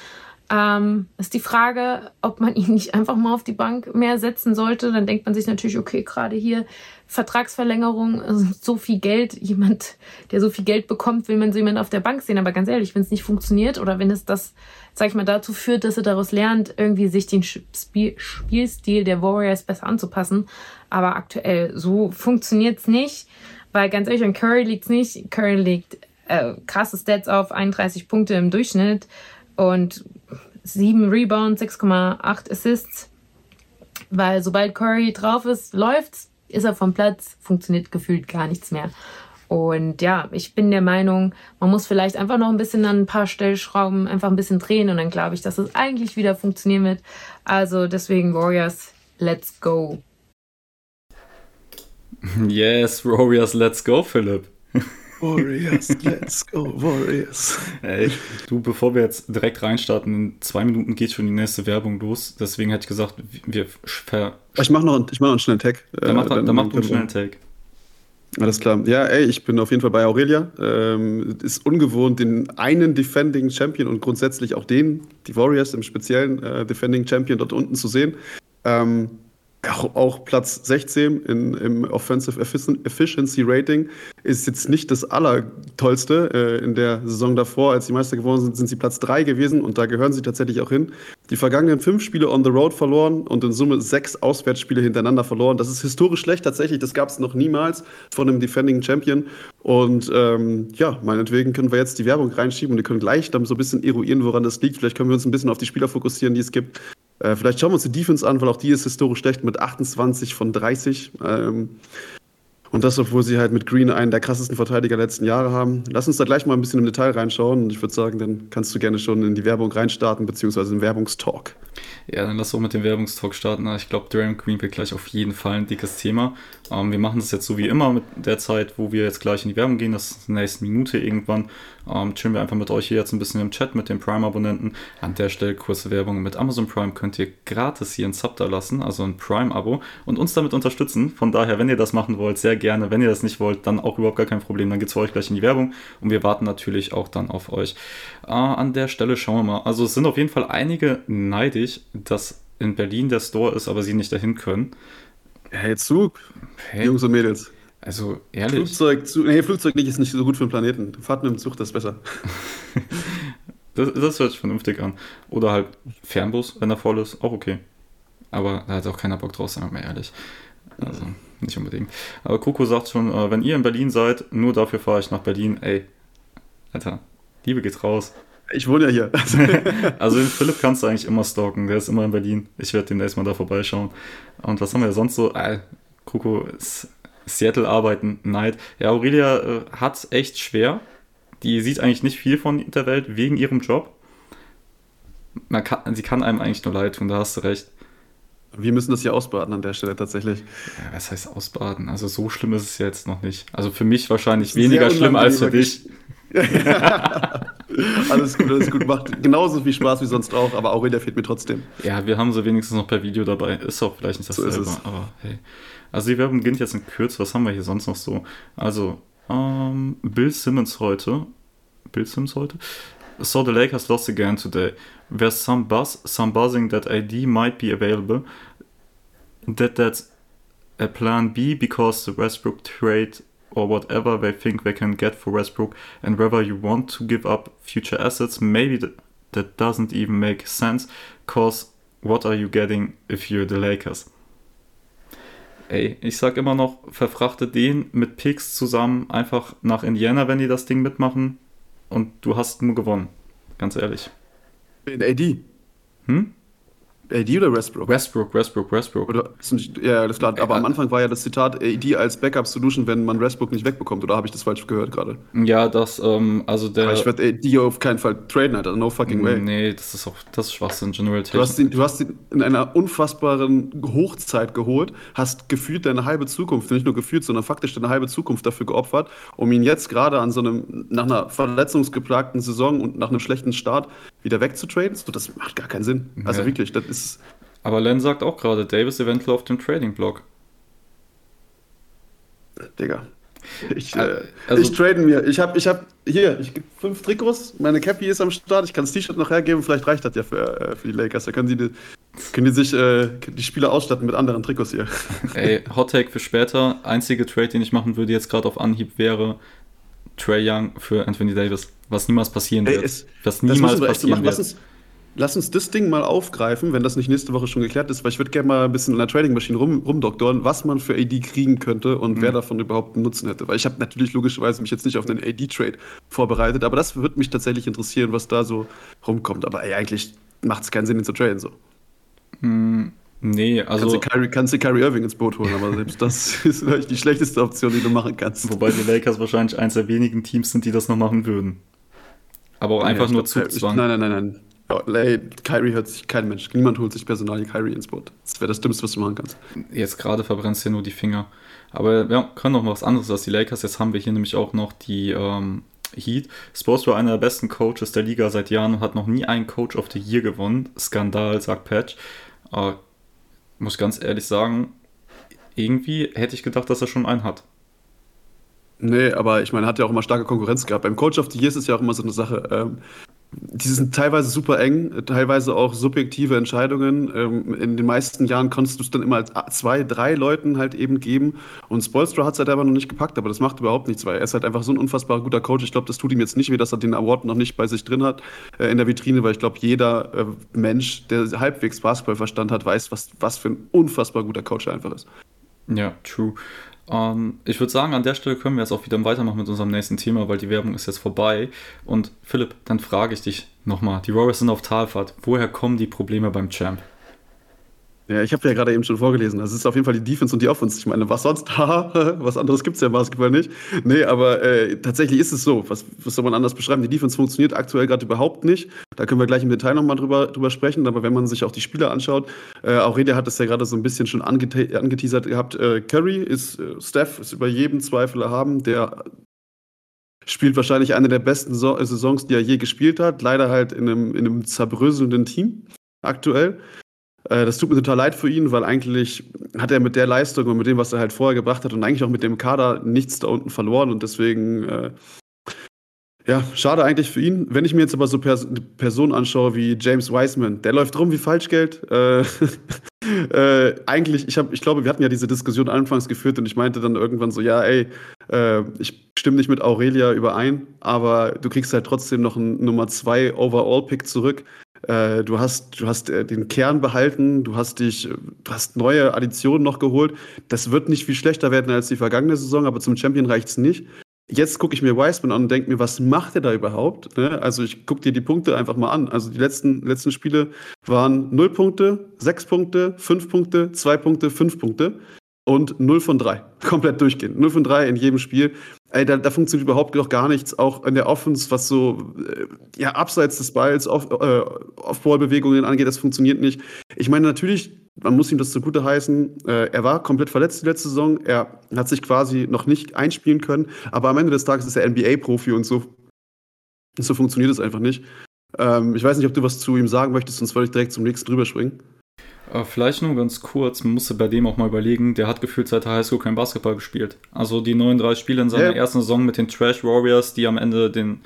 Ähm, ist die Frage, ob man ihn nicht einfach mal auf die Bank mehr setzen sollte. Dann denkt man sich natürlich, okay, gerade hier Vertragsverlängerung, also so viel Geld, jemand, der so viel Geld bekommt, will man so jemanden auf der Bank sehen. Aber ganz ehrlich, wenn es nicht funktioniert oder wenn es das, sag ich mal, dazu führt, dass er daraus lernt, irgendwie sich den Spiel Spielstil der Warriors besser anzupassen. Aber aktuell so funktioniert es nicht. Weil ganz ehrlich, an Curry liegt es nicht. Curry legt äh, krasse Stats auf, 31 Punkte im Durchschnitt und 7 Rebounds, 6,8 Assists. Weil sobald Curry drauf ist, läuft's, ist er vom Platz, funktioniert gefühlt gar nichts mehr. Und ja, ich bin der Meinung, man muss vielleicht einfach noch ein bisschen an ein paar Stellschrauben einfach ein bisschen drehen und dann glaube ich, dass es eigentlich wieder funktionieren wird. Also deswegen Warriors, let's go. Yes, Warriors, let's go, Philipp. Warriors, let's go, Warriors. Ey, du, bevor wir jetzt direkt reinstarten, in zwei Minuten geht schon die nächste Werbung los. Deswegen hätte ich gesagt, wir ver Ich mache noch, mach noch einen schnellen Tag. Dann mach, äh, dann mach du einen schnellen Tag. Alles klar. Ja, ey, ich bin auf jeden Fall bei Aurelia. Ähm, ist ungewohnt, den einen Defending Champion und grundsätzlich auch den, die Warriors im speziellen äh, Defending Champion dort unten zu sehen. Ähm, auch, auch Platz 16 in, im Offensive Efficiency Rating ist jetzt nicht das Allertollste. Äh, in der Saison davor, als die Meister geworden sind, sind sie Platz 3 gewesen und da gehören sie tatsächlich auch hin. Die vergangenen fünf Spiele on the road verloren und in Summe sechs Auswärtsspiele hintereinander verloren. Das ist historisch schlecht tatsächlich. Das gab es noch niemals von einem Defending Champion. Und ähm, ja, meinetwegen können wir jetzt die Werbung reinschieben und wir können gleich dann so ein bisschen eruieren, woran das liegt. Vielleicht können wir uns ein bisschen auf die Spieler fokussieren, die es gibt. Äh, vielleicht schauen wir uns die Defense an, weil auch die ist historisch schlecht mit 28 von 30. Ähm, und das, obwohl sie halt mit Green einen der krassesten Verteidiger der letzten Jahre haben. Lass uns da gleich mal ein bisschen im Detail reinschauen. Und ich würde sagen, dann kannst du gerne schon in die Werbung reinstarten, beziehungsweise den Werbungstalk. Ja, dann lass auch mit dem Werbungstalk starten. Ich glaube, Draymond Green wird gleich auf jeden Fall ein dickes Thema. Ähm, wir machen das jetzt so wie immer mit der Zeit, wo wir jetzt gleich in die Werbung gehen. Das ist in der nächsten Minute irgendwann. Ähm, chillen wir einfach mit euch hier jetzt ein bisschen im Chat mit den Prime-Abonnenten. An der Stelle kurze Werbung. Mit Amazon Prime könnt ihr gratis hier ein Sub da lassen, also ein Prime-Abo und uns damit unterstützen. Von daher, wenn ihr das machen wollt, sehr gerne. Wenn ihr das nicht wollt, dann auch überhaupt gar kein Problem. Dann geht es für euch gleich in die Werbung und wir warten natürlich auch dann auf euch. Äh, an der Stelle schauen wir mal. Also es sind auf jeden Fall einige neidisch, dass in Berlin der Store ist, aber sie nicht dahin können. Hey, Zug, hey. Jungs und Mädels. Also ehrlich. Flugzeug, Zug, nee, Flugzeug nicht ist nicht so gut für den Planeten. Fahrt mit dem Zug, das ist besser. das, das hört sich vernünftig an. Oder halt Fernbus, wenn er voll ist, auch okay. Aber da hat auch keiner Bock drauf, sagen wir mal ehrlich. Also nicht unbedingt. Aber Coco sagt schon, äh, wenn ihr in Berlin seid, nur dafür fahre ich nach Berlin. Ey, Alter, Liebe geht raus. Ich wohne ja hier. also den Philipp kannst du eigentlich immer stalken, der ist immer in Berlin. Ich werde demnächst mal da vorbeischauen. Und was haben wir sonst so? Äh, Kuko ist Seattle arbeiten, Neid. Ja, Aurelia äh, hat es echt schwer. Die sieht eigentlich nicht viel von der Welt wegen ihrem Job. Man kann, sie kann einem eigentlich nur leid tun, da hast du recht. Wir müssen das hier ausbaden an der Stelle tatsächlich. Ja, was heißt ausbaden? Also so schlimm ist es jetzt noch nicht. Also für mich wahrscheinlich weniger schlimm als für dich. alles gut, alles gut. Macht genauso viel Spaß wie sonst auch, aber Aurelia fehlt mir trotzdem. Ja, wir haben sie wenigstens noch per Video dabei. Ist auch vielleicht nicht dasselbe, so aber hey. Also die Werbung beginnt jetzt in Kürze. Was haben wir hier sonst noch so? Also, ähm, Bill Simmons heute. Bill Simmons heute? So the Lakers lost again today. There's some buzz, some buzzing that AD might be available. That that's a plan B because the Westbrook trade or whatever they think they can get for Westbrook, and whether you want to give up future assets, maybe that, that doesn't even make sense, cause what are you getting if you're the Lakers? Ey, ich sag immer noch, verfrachte den mit Picks zusammen einfach nach Indiana, wenn die das Ding mitmachen, und du hast nur gewonnen. Ganz ehrlich. In AD. Hm? AD oder Westbrook? Westbrook, Westbrook, Westbrook. Oder, ja, das klar. Aber am Anfang war ja das Zitat AD als Backup-Solution, wenn man Westbrook nicht wegbekommt. Oder habe ich das falsch gehört gerade? Ja, das, ähm, also der. Aber ich werde AD auf keinen Fall traden, Alter. No fucking way. Nee, das ist auch, das ist Schwachsinn, General du hast, ihn, du hast ihn in einer unfassbaren Hochzeit geholt, hast gefühlt deine halbe Zukunft, nicht nur gefühlt, sondern faktisch deine halbe Zukunft dafür geopfert, um ihn jetzt gerade an so einem, nach einer verletzungsgeplagten Saison und nach einem schlechten Start wieder wegzutraden. So, das macht gar keinen Sinn. Also ja. wirklich, das ist aber Len sagt auch gerade, Davis eventuell auf dem Trading-Block. Digga. Ich, äh, also, ich trade mir. Ich habe ich hab, hier, ich gebe fünf Trikots. Meine Cappy ist am Start. Ich kann das T-Shirt noch hergeben. Vielleicht reicht das ja für, äh, für die Lakers. Da können, sie die, können die sich äh, die Spieler ausstatten mit anderen Trikots hier. Ey, Hot Take für später. Einzige Trade, den ich machen würde jetzt gerade auf Anhieb wäre Trey Young für Anthony Davis. Was niemals passieren Ey, wird. Es, was niemals passieren wird. Lass uns, Lass uns das Ding mal aufgreifen, wenn das nicht nächste Woche schon geklärt ist, weil ich würde gerne mal ein bisschen in der Trading-Maschine rum, rumdoktoren, was man für AD kriegen könnte und mhm. wer davon überhaupt einen Nutzen hätte. Weil ich habe natürlich logischerweise mich jetzt nicht auf einen AD-Trade vorbereitet, aber das würde mich tatsächlich interessieren, was da so rumkommt. Aber ey, eigentlich macht es keinen Sinn, ihn zu traden so. Mhm. Nee, also. Kannst du, Kyrie, kannst du Kyrie Irving ins Boot holen, aber selbst das ist vielleicht die schlechteste Option, die du machen kannst. Wobei die Lakers wahrscheinlich eins der wenigen Teams sind, die das noch machen würden. Aber auch einfach ja, nur Zugzwang. Nein, nein, nein, nein. Ey, Kyrie hört sich kein Mensch. Niemand holt sich Personal Kyrie ins Boot. Das wäre das Dümmste, was du machen kannst. Jetzt gerade verbrennst du ja nur die Finger. Aber wir können noch was anderes als die Lakers. Jetzt haben wir hier nämlich auch noch die ähm, Heat. Sports war einer der besten Coaches der Liga seit Jahren und hat noch nie einen Coach of the Year gewonnen. Skandal, sagt Patch. Äh, muss ganz ehrlich sagen, irgendwie hätte ich gedacht, dass er schon einen hat. Nee, aber ich meine, er hat ja auch immer starke Konkurrenz gehabt. Beim Coach of the Year ist es ja auch immer so eine Sache. Ähm, die sind teilweise super eng, teilweise auch subjektive Entscheidungen. Ähm, in den meisten Jahren konntest du es dann immer zwei, drei Leuten halt eben geben. Und Spolstra hat es halt einfach noch nicht gepackt, aber das macht überhaupt nichts, weil er ist halt einfach so ein unfassbar guter Coach. Ich glaube, das tut ihm jetzt nicht weh, dass er den Award noch nicht bei sich drin hat äh, in der Vitrine, weil ich glaube, jeder äh, Mensch, der halbwegs Basketballverstand hat, weiß, was, was für ein unfassbar guter Coach er einfach ist. Ja, true. Ähm, ich würde sagen, an der Stelle können wir jetzt auch wieder weitermachen mit unserem nächsten Thema, weil die Werbung ist jetzt vorbei. Und Philipp, dann frage ich dich nochmal: Die Warriors sind auf Talfahrt. Woher kommen die Probleme beim Champ? Ja, ich habe ja gerade eben schon vorgelesen. Das ist auf jeden Fall die Defense und die Offense. Ich meine, was sonst? Was anderes gibt es ja im Basketball nicht. Nee, aber äh, tatsächlich ist es so. Was, was soll man anders beschreiben? Die Defense funktioniert aktuell gerade überhaupt nicht. Da können wir gleich im Detail nochmal drüber, drüber sprechen. Aber wenn man sich auch die Spieler anschaut, äh, Aurelia hat es ja gerade so ein bisschen schon angete angeteasert gehabt. Äh, Curry ist, äh, Steph ist über jeden Zweifel erhaben. Der spielt wahrscheinlich eine der besten so Saisons, die er je gespielt hat. Leider halt in einem, in einem zerbröselnden Team aktuell. Äh, das tut mir total leid für ihn, weil eigentlich hat er mit der Leistung und mit dem, was er halt vorher gebracht hat und eigentlich auch mit dem Kader nichts da unten verloren und deswegen, äh, ja, schade eigentlich für ihn. Wenn ich mir jetzt aber so Pers Personen anschaue wie James Wiseman, der läuft rum wie Falschgeld. Äh, äh, eigentlich, ich, hab, ich glaube, wir hatten ja diese Diskussion anfangs geführt und ich meinte dann irgendwann so, ja, ey, äh, ich stimme nicht mit Aurelia überein, aber du kriegst halt trotzdem noch einen Nummer 2 Overall-Pick zurück. Äh, du hast, du hast äh, den Kern behalten, du hast dich, du hast neue Additionen noch geholt. Das wird nicht viel schlechter werden als die vergangene Saison, aber zum Champion reicht es nicht. Jetzt gucke ich mir Wiseman an und denke mir, was macht er da überhaupt? Ne? Also ich gucke dir die Punkte einfach mal an. Also die letzten, letzten Spiele waren 0 Punkte, 6 Punkte, 5 Punkte, 2 Punkte, 5 Punkte und 0 von 3. Komplett durchgehend. 0 von 3 in jedem Spiel. Ey, da, da funktioniert überhaupt noch gar nichts. Auch in der Offense, was so äh, ja, abseits des Balls, äh, Off-Ball-Bewegungen angeht, das funktioniert nicht. Ich meine, natürlich, man muss ihm das zugute heißen. Äh, er war komplett verletzt die letzte Saison. Er hat sich quasi noch nicht einspielen können. Aber am Ende des Tages ist er NBA-Profi und so, so funktioniert es einfach nicht. Ähm, ich weiß nicht, ob du was zu ihm sagen möchtest, sonst würde ich direkt zum nächsten drüber springen. Äh, vielleicht nur ganz kurz, man musste bei dem auch mal überlegen, der hat gefühlt seit der Highschool kein Basketball gespielt. Also die 39 Spiele in seiner ja. ersten Saison mit den Trash Warriors, die am Ende den,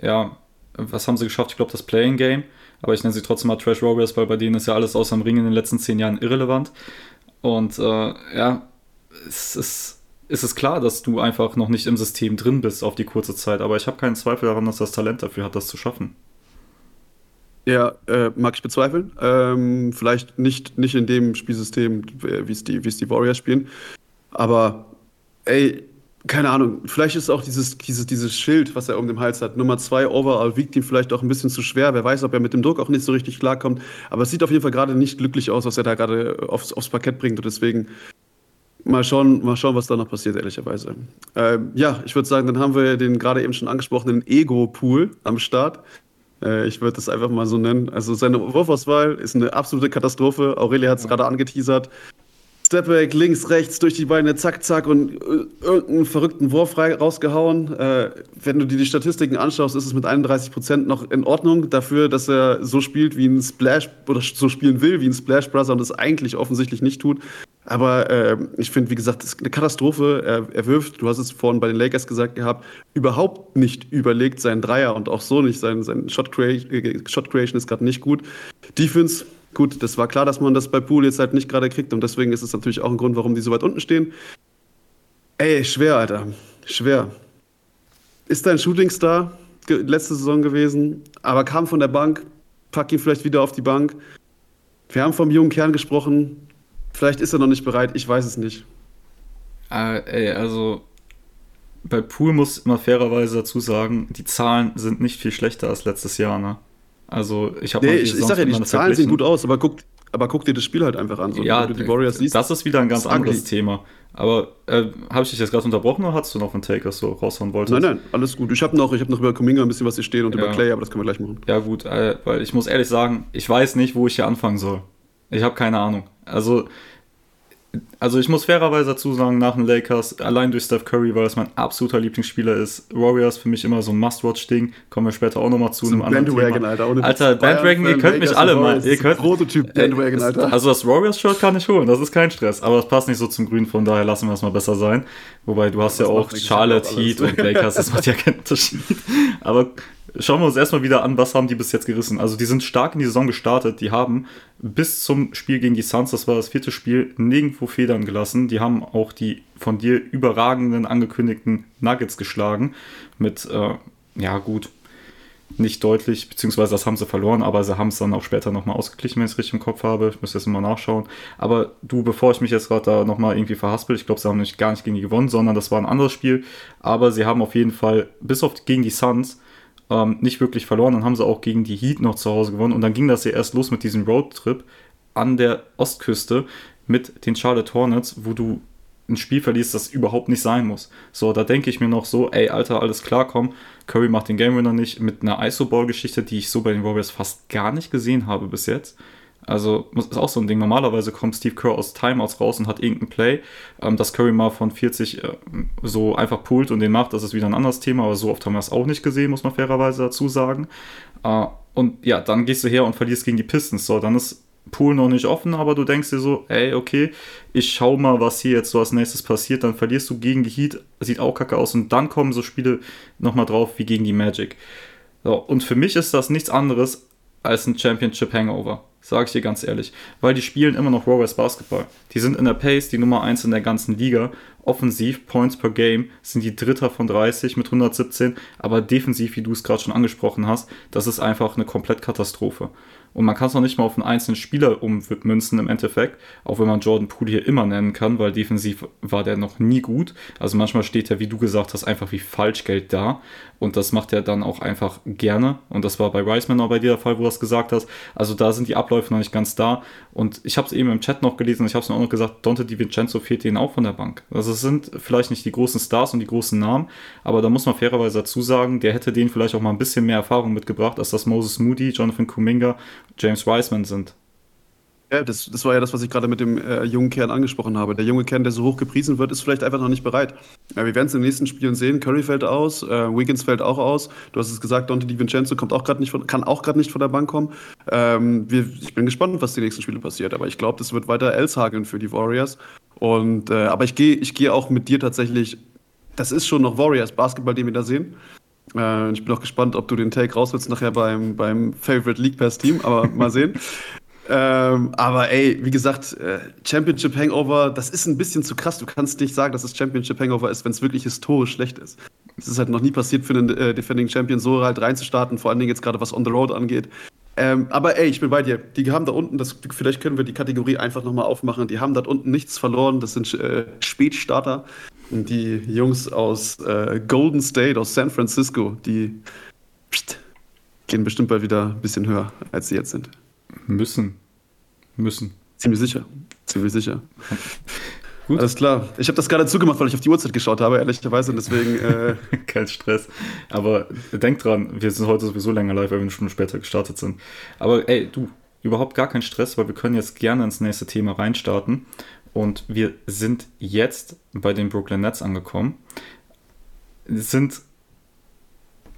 ja, was haben sie geschafft? Ich glaube, das Playing Game. Aber ich nenne sie trotzdem mal Trash Warriors, weil bei denen ist ja alles außer dem Ring in den letzten zehn Jahren irrelevant. Und äh, ja, es ist, es ist klar, dass du einfach noch nicht im System drin bist auf die kurze Zeit. Aber ich habe keinen Zweifel daran, dass das Talent dafür hat, das zu schaffen. Ja, äh, mag ich bezweifeln. Ähm, vielleicht nicht, nicht in dem Spielsystem, wie es die, die Warriors spielen. Aber, ey, keine Ahnung, vielleicht ist auch dieses, dieses, dieses Schild, was er um den Hals hat, Nummer zwei overall, wiegt ihm vielleicht auch ein bisschen zu schwer. Wer weiß, ob er mit dem Druck auch nicht so richtig klarkommt. Aber es sieht auf jeden Fall gerade nicht glücklich aus, was er da gerade aufs, aufs Parkett bringt. Und deswegen mal schauen, mal schauen, was da noch passiert, ehrlicherweise. Ähm, ja, ich würde sagen, dann haben wir den gerade eben schon angesprochenen Ego-Pool am Start. Äh, ich würde das einfach mal so nennen. Also seine Wurfauswahl ist eine absolute Katastrophe. Aurelia hat es ja. gerade angeteasert. Stepback, links, rechts, durch die Beine, zack, zack und äh, irgendeinen verrückten Wurf rausgehauen. Äh, wenn du dir die Statistiken anschaust, ist es mit 31 Prozent noch in Ordnung dafür, dass er so spielt wie ein Splash oder so spielen will wie ein Splash Brother und es eigentlich offensichtlich nicht tut. Aber äh, ich finde, wie gesagt, das ist eine Katastrophe. Er, er, wirft, du hast es vorhin bei den Lakers gesagt gehabt, überhaupt nicht überlegt seinen Dreier und auch so nicht. Sein, sein Shot, Creation, äh, Shot Creation ist gerade nicht gut. Defense, gut, das war klar, dass man das bei Pool jetzt halt nicht gerade kriegt und deswegen ist es natürlich auch ein Grund, warum die so weit unten stehen. Ey, schwer, Alter. Schwer. Ist dein Shootingstar letzte Saison gewesen, aber kam von der Bank, pack ihn vielleicht wieder auf die Bank. Wir haben vom jungen Kern gesprochen, Vielleicht ist er noch nicht bereit, ich weiß es nicht. Äh, ey, also bei Pool muss man fairerweise dazu sagen, die Zahlen sind nicht viel schlechter als letztes Jahr, ne? Also ich habe nee, ich, ich sag ja, die Zahlen sehen gut aus, aber guck, aber guck dir das Spiel halt einfach an. So, ja, du die Warriors siehst, das ist wieder ein ganz anderes ugly. Thema. Aber äh, habe ich dich jetzt gerade unterbrochen oder hast du noch einen Take, was du raushauen wolltest? Nein, nein, alles gut. Ich habe noch, hab noch über Kuminga ein bisschen was hier stehen und ja. über Clay, aber das können wir gleich machen. Ja gut, äh, weil ich muss ehrlich sagen, ich weiß nicht, wo ich hier anfangen soll. Ich habe keine Ahnung. Also, also ich muss fairerweise dazu sagen, nach den Lakers, allein durch Steph Curry, weil es mein absoluter Lieblingsspieler ist, Warriors für mich immer so ein Must-Watch-Ding. Kommen wir später auch nochmal zu einem anderen Bandwagon, Thema. Alter. Ohne Alter, Bandwagon, ihr könnt mich alle mal. Ihr könnt, Prototyp Bandwagon, Alter. Also das Warriors-Shirt kann ich holen, das ist kein Stress. Aber das passt nicht so zum Grün, von daher lassen wir es mal besser sein. Wobei du hast das ja auch Charlotte, Heat und Lakers, das macht ja keinen Unterschied. Aber Schauen wir uns erstmal wieder an, was haben die bis jetzt gerissen. Also die sind stark in die Saison gestartet. Die haben bis zum Spiel gegen die Suns, das war das vierte Spiel, nirgendwo Federn gelassen. Die haben auch die von dir überragenden angekündigten Nuggets geschlagen. Mit, äh, ja gut, nicht deutlich, beziehungsweise das haben sie verloren, aber sie haben es dann auch später nochmal ausgeglichen, wenn ich es richtig im Kopf habe. Ich muss jetzt mal nachschauen. Aber du, bevor ich mich jetzt gerade da nochmal irgendwie verhaspel, ich glaube, sie haben nicht, gar nicht gegen die gewonnen, sondern das war ein anderes Spiel. Aber sie haben auf jeden Fall, bis auf gegen die Suns, ähm, nicht wirklich verloren. Dann haben sie auch gegen die Heat noch zu Hause gewonnen und dann ging das ja erst los mit diesem Roadtrip. an der Ostküste mit den Charlotte Hornets, wo du ein Spiel verliest, das überhaupt nicht sein muss. So, da denke ich mir noch so, ey, Alter, alles klar, komm, Curry macht den Game Winner nicht mit einer ISO-Ball-Geschichte, die ich so bei den Warriors fast gar nicht gesehen habe bis jetzt. Also ist auch so ein Ding. Normalerweise kommt Steve Kerr aus Timeouts raus und hat irgendein Play, ähm, dass Curry mal von 40 äh, so einfach pullt und den macht. Das ist wieder ein anderes Thema, aber so oft haben wir es auch nicht gesehen, muss man fairerweise dazu sagen. Äh, und ja, dann gehst du her und verlierst gegen die Pistons. So, dann ist Pool noch nicht offen, aber du denkst dir so, ey, okay, ich schau mal, was hier jetzt so als nächstes passiert. Dann verlierst du gegen die Heat, sieht auch kacke aus. Und dann kommen so Spiele nochmal drauf wie gegen die Magic. So, und für mich ist das nichts anderes als ein Championship Hangover. Sage ich dir ganz ehrlich. Weil die spielen immer noch Warriors Basketball. Die sind in der Pace die Nummer 1 in der ganzen Liga. Offensiv, Points per Game, sind die Dritter von 30 mit 117. Aber defensiv, wie du es gerade schon angesprochen hast, das ist einfach eine Komplettkatastrophe. Und man kann es noch nicht mal auf einen einzelnen Spieler ummünzen im Endeffekt, auch wenn man Jordan Poole hier immer nennen kann, weil defensiv war der noch nie gut. Also manchmal steht er, wie du gesagt hast, einfach wie Falschgeld da. Und das macht er dann auch einfach gerne. Und das war bei Riceman auch bei dir der Fall, wo du das gesagt hast. Also da sind die Abläufe noch nicht ganz da. Und ich habe es eben im Chat noch gelesen, ich habe es mir auch noch gesagt, Dante DiVincenzo fehlt denen auch von der Bank. Also es sind vielleicht nicht die großen Stars und die großen Namen, aber da muss man fairerweise dazu sagen, der hätte denen vielleicht auch mal ein bisschen mehr Erfahrung mitgebracht, als das Moses Moody, Jonathan Kuminga, James Wiseman sind. Ja, das, das war ja das, was ich gerade mit dem äh, jungen Kern angesprochen habe. Der junge Kern, der so hoch gepriesen wird, ist vielleicht einfach noch nicht bereit. Ja, wir werden es in den nächsten Spielen sehen. Curry fällt aus, äh, Wiggins fällt auch aus. Du hast es gesagt, Dante DiVincenzo kommt auch nicht von, kann auch gerade nicht von der Bank kommen. Ähm, wir, ich bin gespannt, was die nächsten Spiele passiert. Aber ich glaube, das wird weiter Els hageln für die Warriors. Und, äh, aber ich gehe ich geh auch mit dir tatsächlich. Das ist schon noch Warriors Basketball, den wir da sehen. Äh, ich bin auch gespannt, ob du den Take rauswillst nachher beim, beim Favorite League Pass Team. Aber mal sehen. Ähm, aber ey, wie gesagt, äh, Championship Hangover, das ist ein bisschen zu krass. Du kannst nicht sagen, dass es Championship Hangover ist, wenn es wirklich historisch schlecht ist. Es ist halt noch nie passiert für einen äh, Defending Champion, so halt reinzustarten, vor allen Dingen jetzt gerade was on the road angeht. Ähm, aber ey, ich bin bei dir. Die haben da unten, das, vielleicht können wir die Kategorie einfach nochmal aufmachen. Die haben da unten nichts verloren. Das sind äh, Spätstarter. Und die Jungs aus äh, Golden State, aus San Francisco, die pst, gehen bestimmt bald wieder ein bisschen höher, als sie jetzt sind. Müssen. Müssen. Ziemlich sicher. Ziemlich sicher. Gut. Alles klar. Ich habe das gerade zugemacht, weil ich auf die Uhrzeit geschaut habe, ehrlicherweise. Und deswegen. Äh Kein Stress. Aber denk dran, wir sind heute sowieso länger live, weil wir eine Stunde später gestartet sind. Aber ey, du, überhaupt gar kein Stress, weil wir können jetzt gerne ins nächste Thema reinstarten. Und wir sind jetzt bei den Brooklyn Nets angekommen. Es sind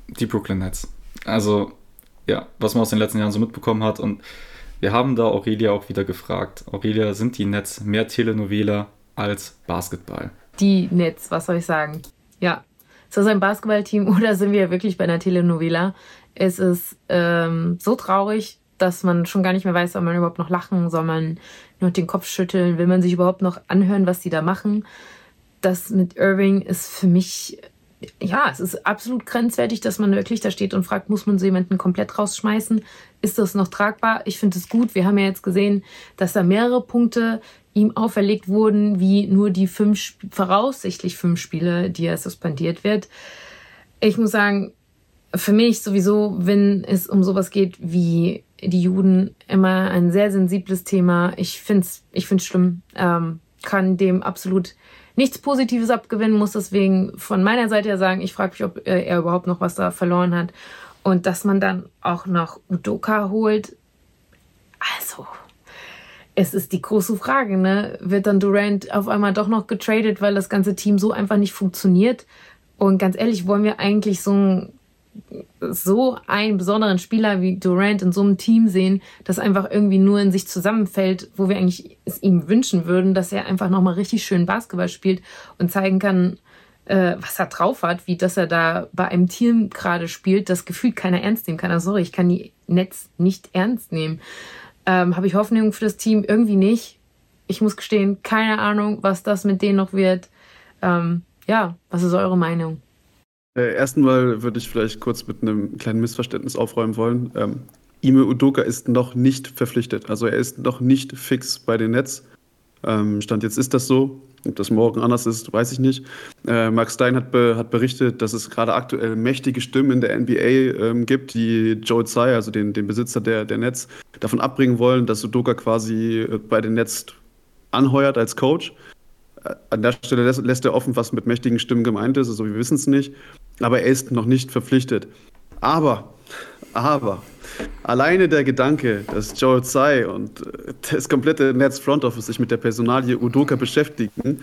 die Brooklyn Nets. Also, ja, was man aus den letzten Jahren so mitbekommen hat. Und wir haben da Aurelia auch wieder gefragt. Aurelia, sind die Nets mehr Telenovela als Basketball? Die Nets, was soll ich sagen? Ja. Ist das ein Basketballteam oder sind wir wirklich bei einer Telenovela? Es ist ähm, so traurig, dass man schon gar nicht mehr weiß, soll man überhaupt noch lachen, soll man nur den Kopf schütteln, will man sich überhaupt noch anhören, was die da machen. Das mit Irving ist für mich ja, es ist absolut grenzwertig, dass man wirklich da steht und fragt, muss man so jemanden komplett rausschmeißen? Ist das noch tragbar? Ich finde es gut. Wir haben ja jetzt gesehen, dass da mehrere Punkte ihm auferlegt wurden, wie nur die fünf, voraussichtlich fünf Spiele, die er suspendiert wird. Ich muss sagen, für mich sowieso, wenn es um sowas geht wie die Juden, immer ein sehr sensibles Thema. Ich finde es ich find's schlimm, ähm, kann dem absolut nichts Positives abgewinnen, muss deswegen von meiner Seite her sagen, ich frage mich, ob äh, er überhaupt noch was da verloren hat. Und dass man dann auch noch Udoka holt, also, es ist die große Frage, ne? Wird dann Durant auf einmal doch noch getradet, weil das ganze Team so einfach nicht funktioniert? Und ganz ehrlich, wollen wir eigentlich so ein so einen besonderen Spieler wie Durant in so einem Team sehen, das einfach irgendwie nur in sich zusammenfällt, wo wir eigentlich es ihm wünschen würden, dass er einfach nochmal richtig schön Basketball spielt und zeigen kann, äh, was er drauf hat, wie dass er da bei einem Team gerade spielt, das gefühlt keiner ernst nehmen kann. Also sorry, ich kann die Netz nicht ernst nehmen. Ähm, Habe ich Hoffnung für das Team? Irgendwie nicht. Ich muss gestehen, keine Ahnung, was das mit denen noch wird. Ähm, ja, was ist eure Meinung? Äh, erstmal würde ich vielleicht kurz mit einem kleinen Missverständnis aufräumen wollen. Ähm, Ime Udoka ist noch nicht verpflichtet. Also er ist noch nicht fix bei den Nets. Ähm, Stand jetzt ist das so. Ob das morgen anders ist, weiß ich nicht. Äh, Mark Stein hat, be hat, berichtet, dass es gerade aktuell mächtige Stimmen in der NBA ähm, gibt, die Joe Tsai, also den, den Besitzer der, der Nets, davon abbringen wollen, dass Udoka quasi äh, bei den Nets anheuert als Coach. Äh, an der Stelle lässt er offen, was mit mächtigen Stimmen gemeint ist. Also wir wissen es nicht. Aber er ist noch nicht verpflichtet. Aber, aber, alleine der Gedanke, dass Joel Tsai und äh, das komplette Nets Front Office sich mit der Personalie Udoka beschäftigen,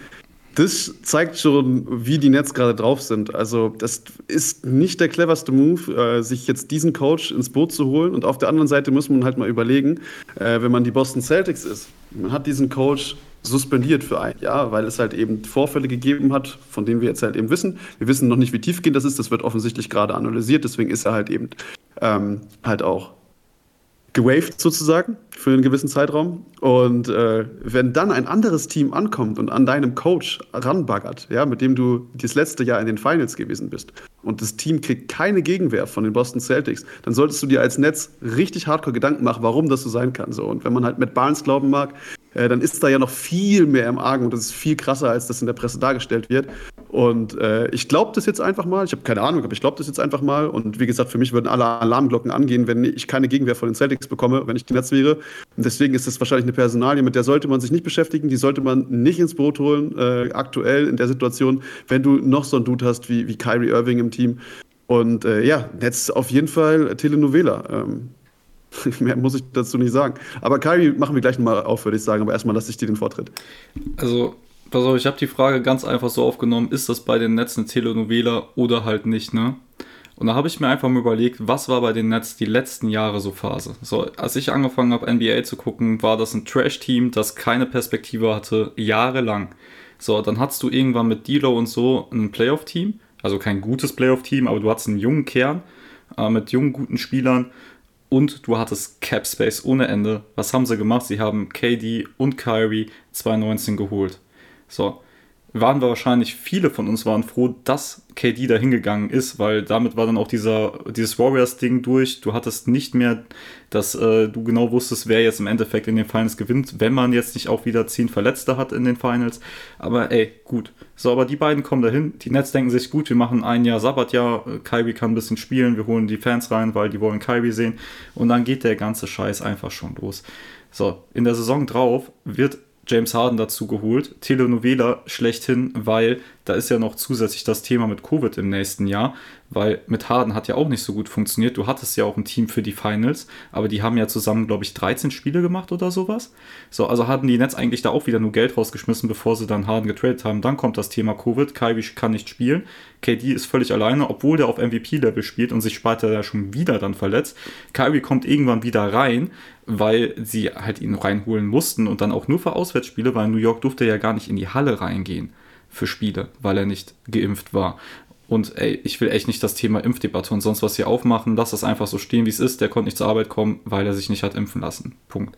das zeigt schon, wie die Nets gerade drauf sind. Also, das ist nicht der cleverste Move, äh, sich jetzt diesen Coach ins Boot zu holen. Und auf der anderen Seite muss man halt mal überlegen, äh, wenn man die Boston Celtics ist, man hat diesen Coach suspendiert für ein Jahr, weil es halt eben Vorfälle gegeben hat, von denen wir jetzt halt eben wissen. Wir wissen noch nicht, wie tiefgehend das ist. Das wird offensichtlich gerade analysiert. Deswegen ist er halt eben ähm, halt auch gewaved sozusagen für einen gewissen Zeitraum. Und äh, wenn dann ein anderes Team ankommt und an deinem Coach ranbaggert, ja, mit dem du das letzte Jahr in den Finals gewesen bist, und das Team kriegt keine Gegenwehr von den Boston Celtics, dann solltest du dir als Netz richtig hardcore Gedanken machen, warum das so sein kann. So. Und wenn man halt mit Barnes glauben mag, äh, dann ist da ja noch viel mehr im Argen und das ist viel krasser, als das in der Presse dargestellt wird. Und äh, ich glaube das jetzt einfach mal. Ich habe keine Ahnung, aber ich glaube das jetzt einfach mal. Und wie gesagt, für mich würden alle Alarmglocken angehen, wenn ich keine Gegenwehr von den Celtics bekomme, wenn ich die Netz wäre. Und deswegen ist das wahrscheinlich eine Personalie, mit der sollte man sich nicht beschäftigen. Die sollte man nicht ins Boot holen, äh, aktuell in der Situation, wenn du noch so einen Dude hast wie, wie Kyrie Irving im Team. Und äh, ja, Netz auf jeden Fall Telenovela. Ähm, Mehr muss ich dazu nicht sagen. Aber Kyrie machen wir gleich nochmal auf, würde ich sagen. Aber erstmal lasse ich dir den Vortritt. Also, pass auf, ich habe die Frage ganz einfach so aufgenommen: Ist das bei den Nets eine Telenovela oder halt nicht, ne? Und da habe ich mir einfach mal überlegt, was war bei den Nets die letzten Jahre so Phase? So, als ich angefangen habe, NBA zu gucken, war das ein Trash-Team, das keine Perspektive hatte, jahrelang. So, dann hattest du irgendwann mit Dilo und so ein Playoff-Team, also kein gutes Playoff-Team, aber du hattest einen jungen Kern äh, mit jungen, guten Spielern und du hattest Cap Space ohne Ende. Was haben sie gemacht? Sie haben KD und Kyrie 2019 geholt. So, waren wir wahrscheinlich, viele von uns waren froh, dass KD da hingegangen ist, weil damit war dann auch dieser, dieses Warriors-Ding durch. Du hattest nicht mehr, dass äh, du genau wusstest, wer jetzt im Endeffekt in den Finals gewinnt, wenn man jetzt nicht auch wieder zehn Verletzte hat in den Finals. Aber ey, gut. So, aber die beiden kommen dahin. Die Nets denken sich, gut, wir machen ein Jahr Sabbatjahr. Kyrie kann ein bisschen spielen. Wir holen die Fans rein, weil die wollen Kyrie sehen. Und dann geht der ganze Scheiß einfach schon los. So, in der Saison drauf wird James Harden dazu geholt. Telenovela schlechthin, weil da ist ja noch zusätzlich das Thema mit Covid im nächsten Jahr, weil mit Harden hat ja auch nicht so gut funktioniert. Du hattest ja auch ein Team für die Finals, aber die haben ja zusammen, glaube ich, 13 Spiele gemacht oder sowas. So, also hatten die Nets eigentlich da auch wieder nur Geld rausgeschmissen, bevor sie dann Harden getradet haben. Dann kommt das Thema Covid. Kyrie kann nicht spielen. KD ist völlig alleine, obwohl der auf MVP-Level spielt und sich später ja schon wieder dann verletzt. Kyrie kommt irgendwann wieder rein, weil sie halt ihn reinholen mussten und dann auch nur für Auswärtsspiele, weil New York durfte ja gar nicht in die Halle reingehen für Spiele, weil er nicht geimpft war. Und ey, ich will echt nicht das Thema Impfdebatte und sonst was hier aufmachen. Lass das einfach so stehen, wie es ist. Der konnte nicht zur Arbeit kommen, weil er sich nicht hat impfen lassen. Punkt.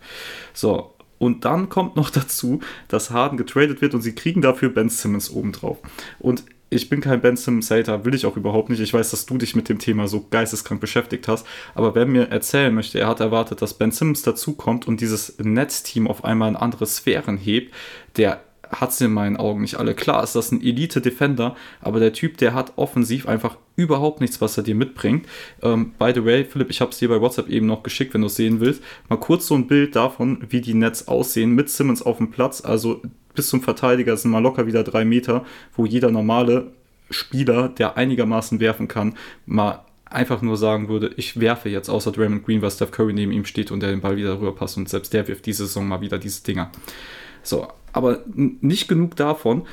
So. Und dann kommt noch dazu, dass Harden getradet wird und sie kriegen dafür Ben Simmons obendrauf. Und ich bin kein Ben Simmons Hater, will ich auch überhaupt nicht. Ich weiß, dass du dich mit dem Thema so geisteskrank beschäftigt hast. Aber wer mir erzählen möchte, er hat erwartet, dass Ben Simmons dazukommt und dieses Netzteam auf einmal in andere Sphären hebt, der hat es in meinen Augen nicht alle. Klar ist das ein Elite-Defender, aber der Typ, der hat offensiv einfach überhaupt nichts, was er dir mitbringt. Ähm, by the way, Philipp, ich habe es dir bei WhatsApp eben noch geschickt, wenn du es sehen willst. Mal kurz so ein Bild davon, wie die Nets aussehen mit Simmons auf dem Platz. Also bis zum Verteidiger sind mal locker wieder drei Meter, wo jeder normale Spieler, der einigermaßen werfen kann, mal einfach nur sagen würde, ich werfe jetzt außer Draymond Green, weil Steph Curry neben ihm steht und der den Ball wieder rüberpasst und selbst der wirft diese Saison mal wieder diese Dinger. So, aber nicht genug davon.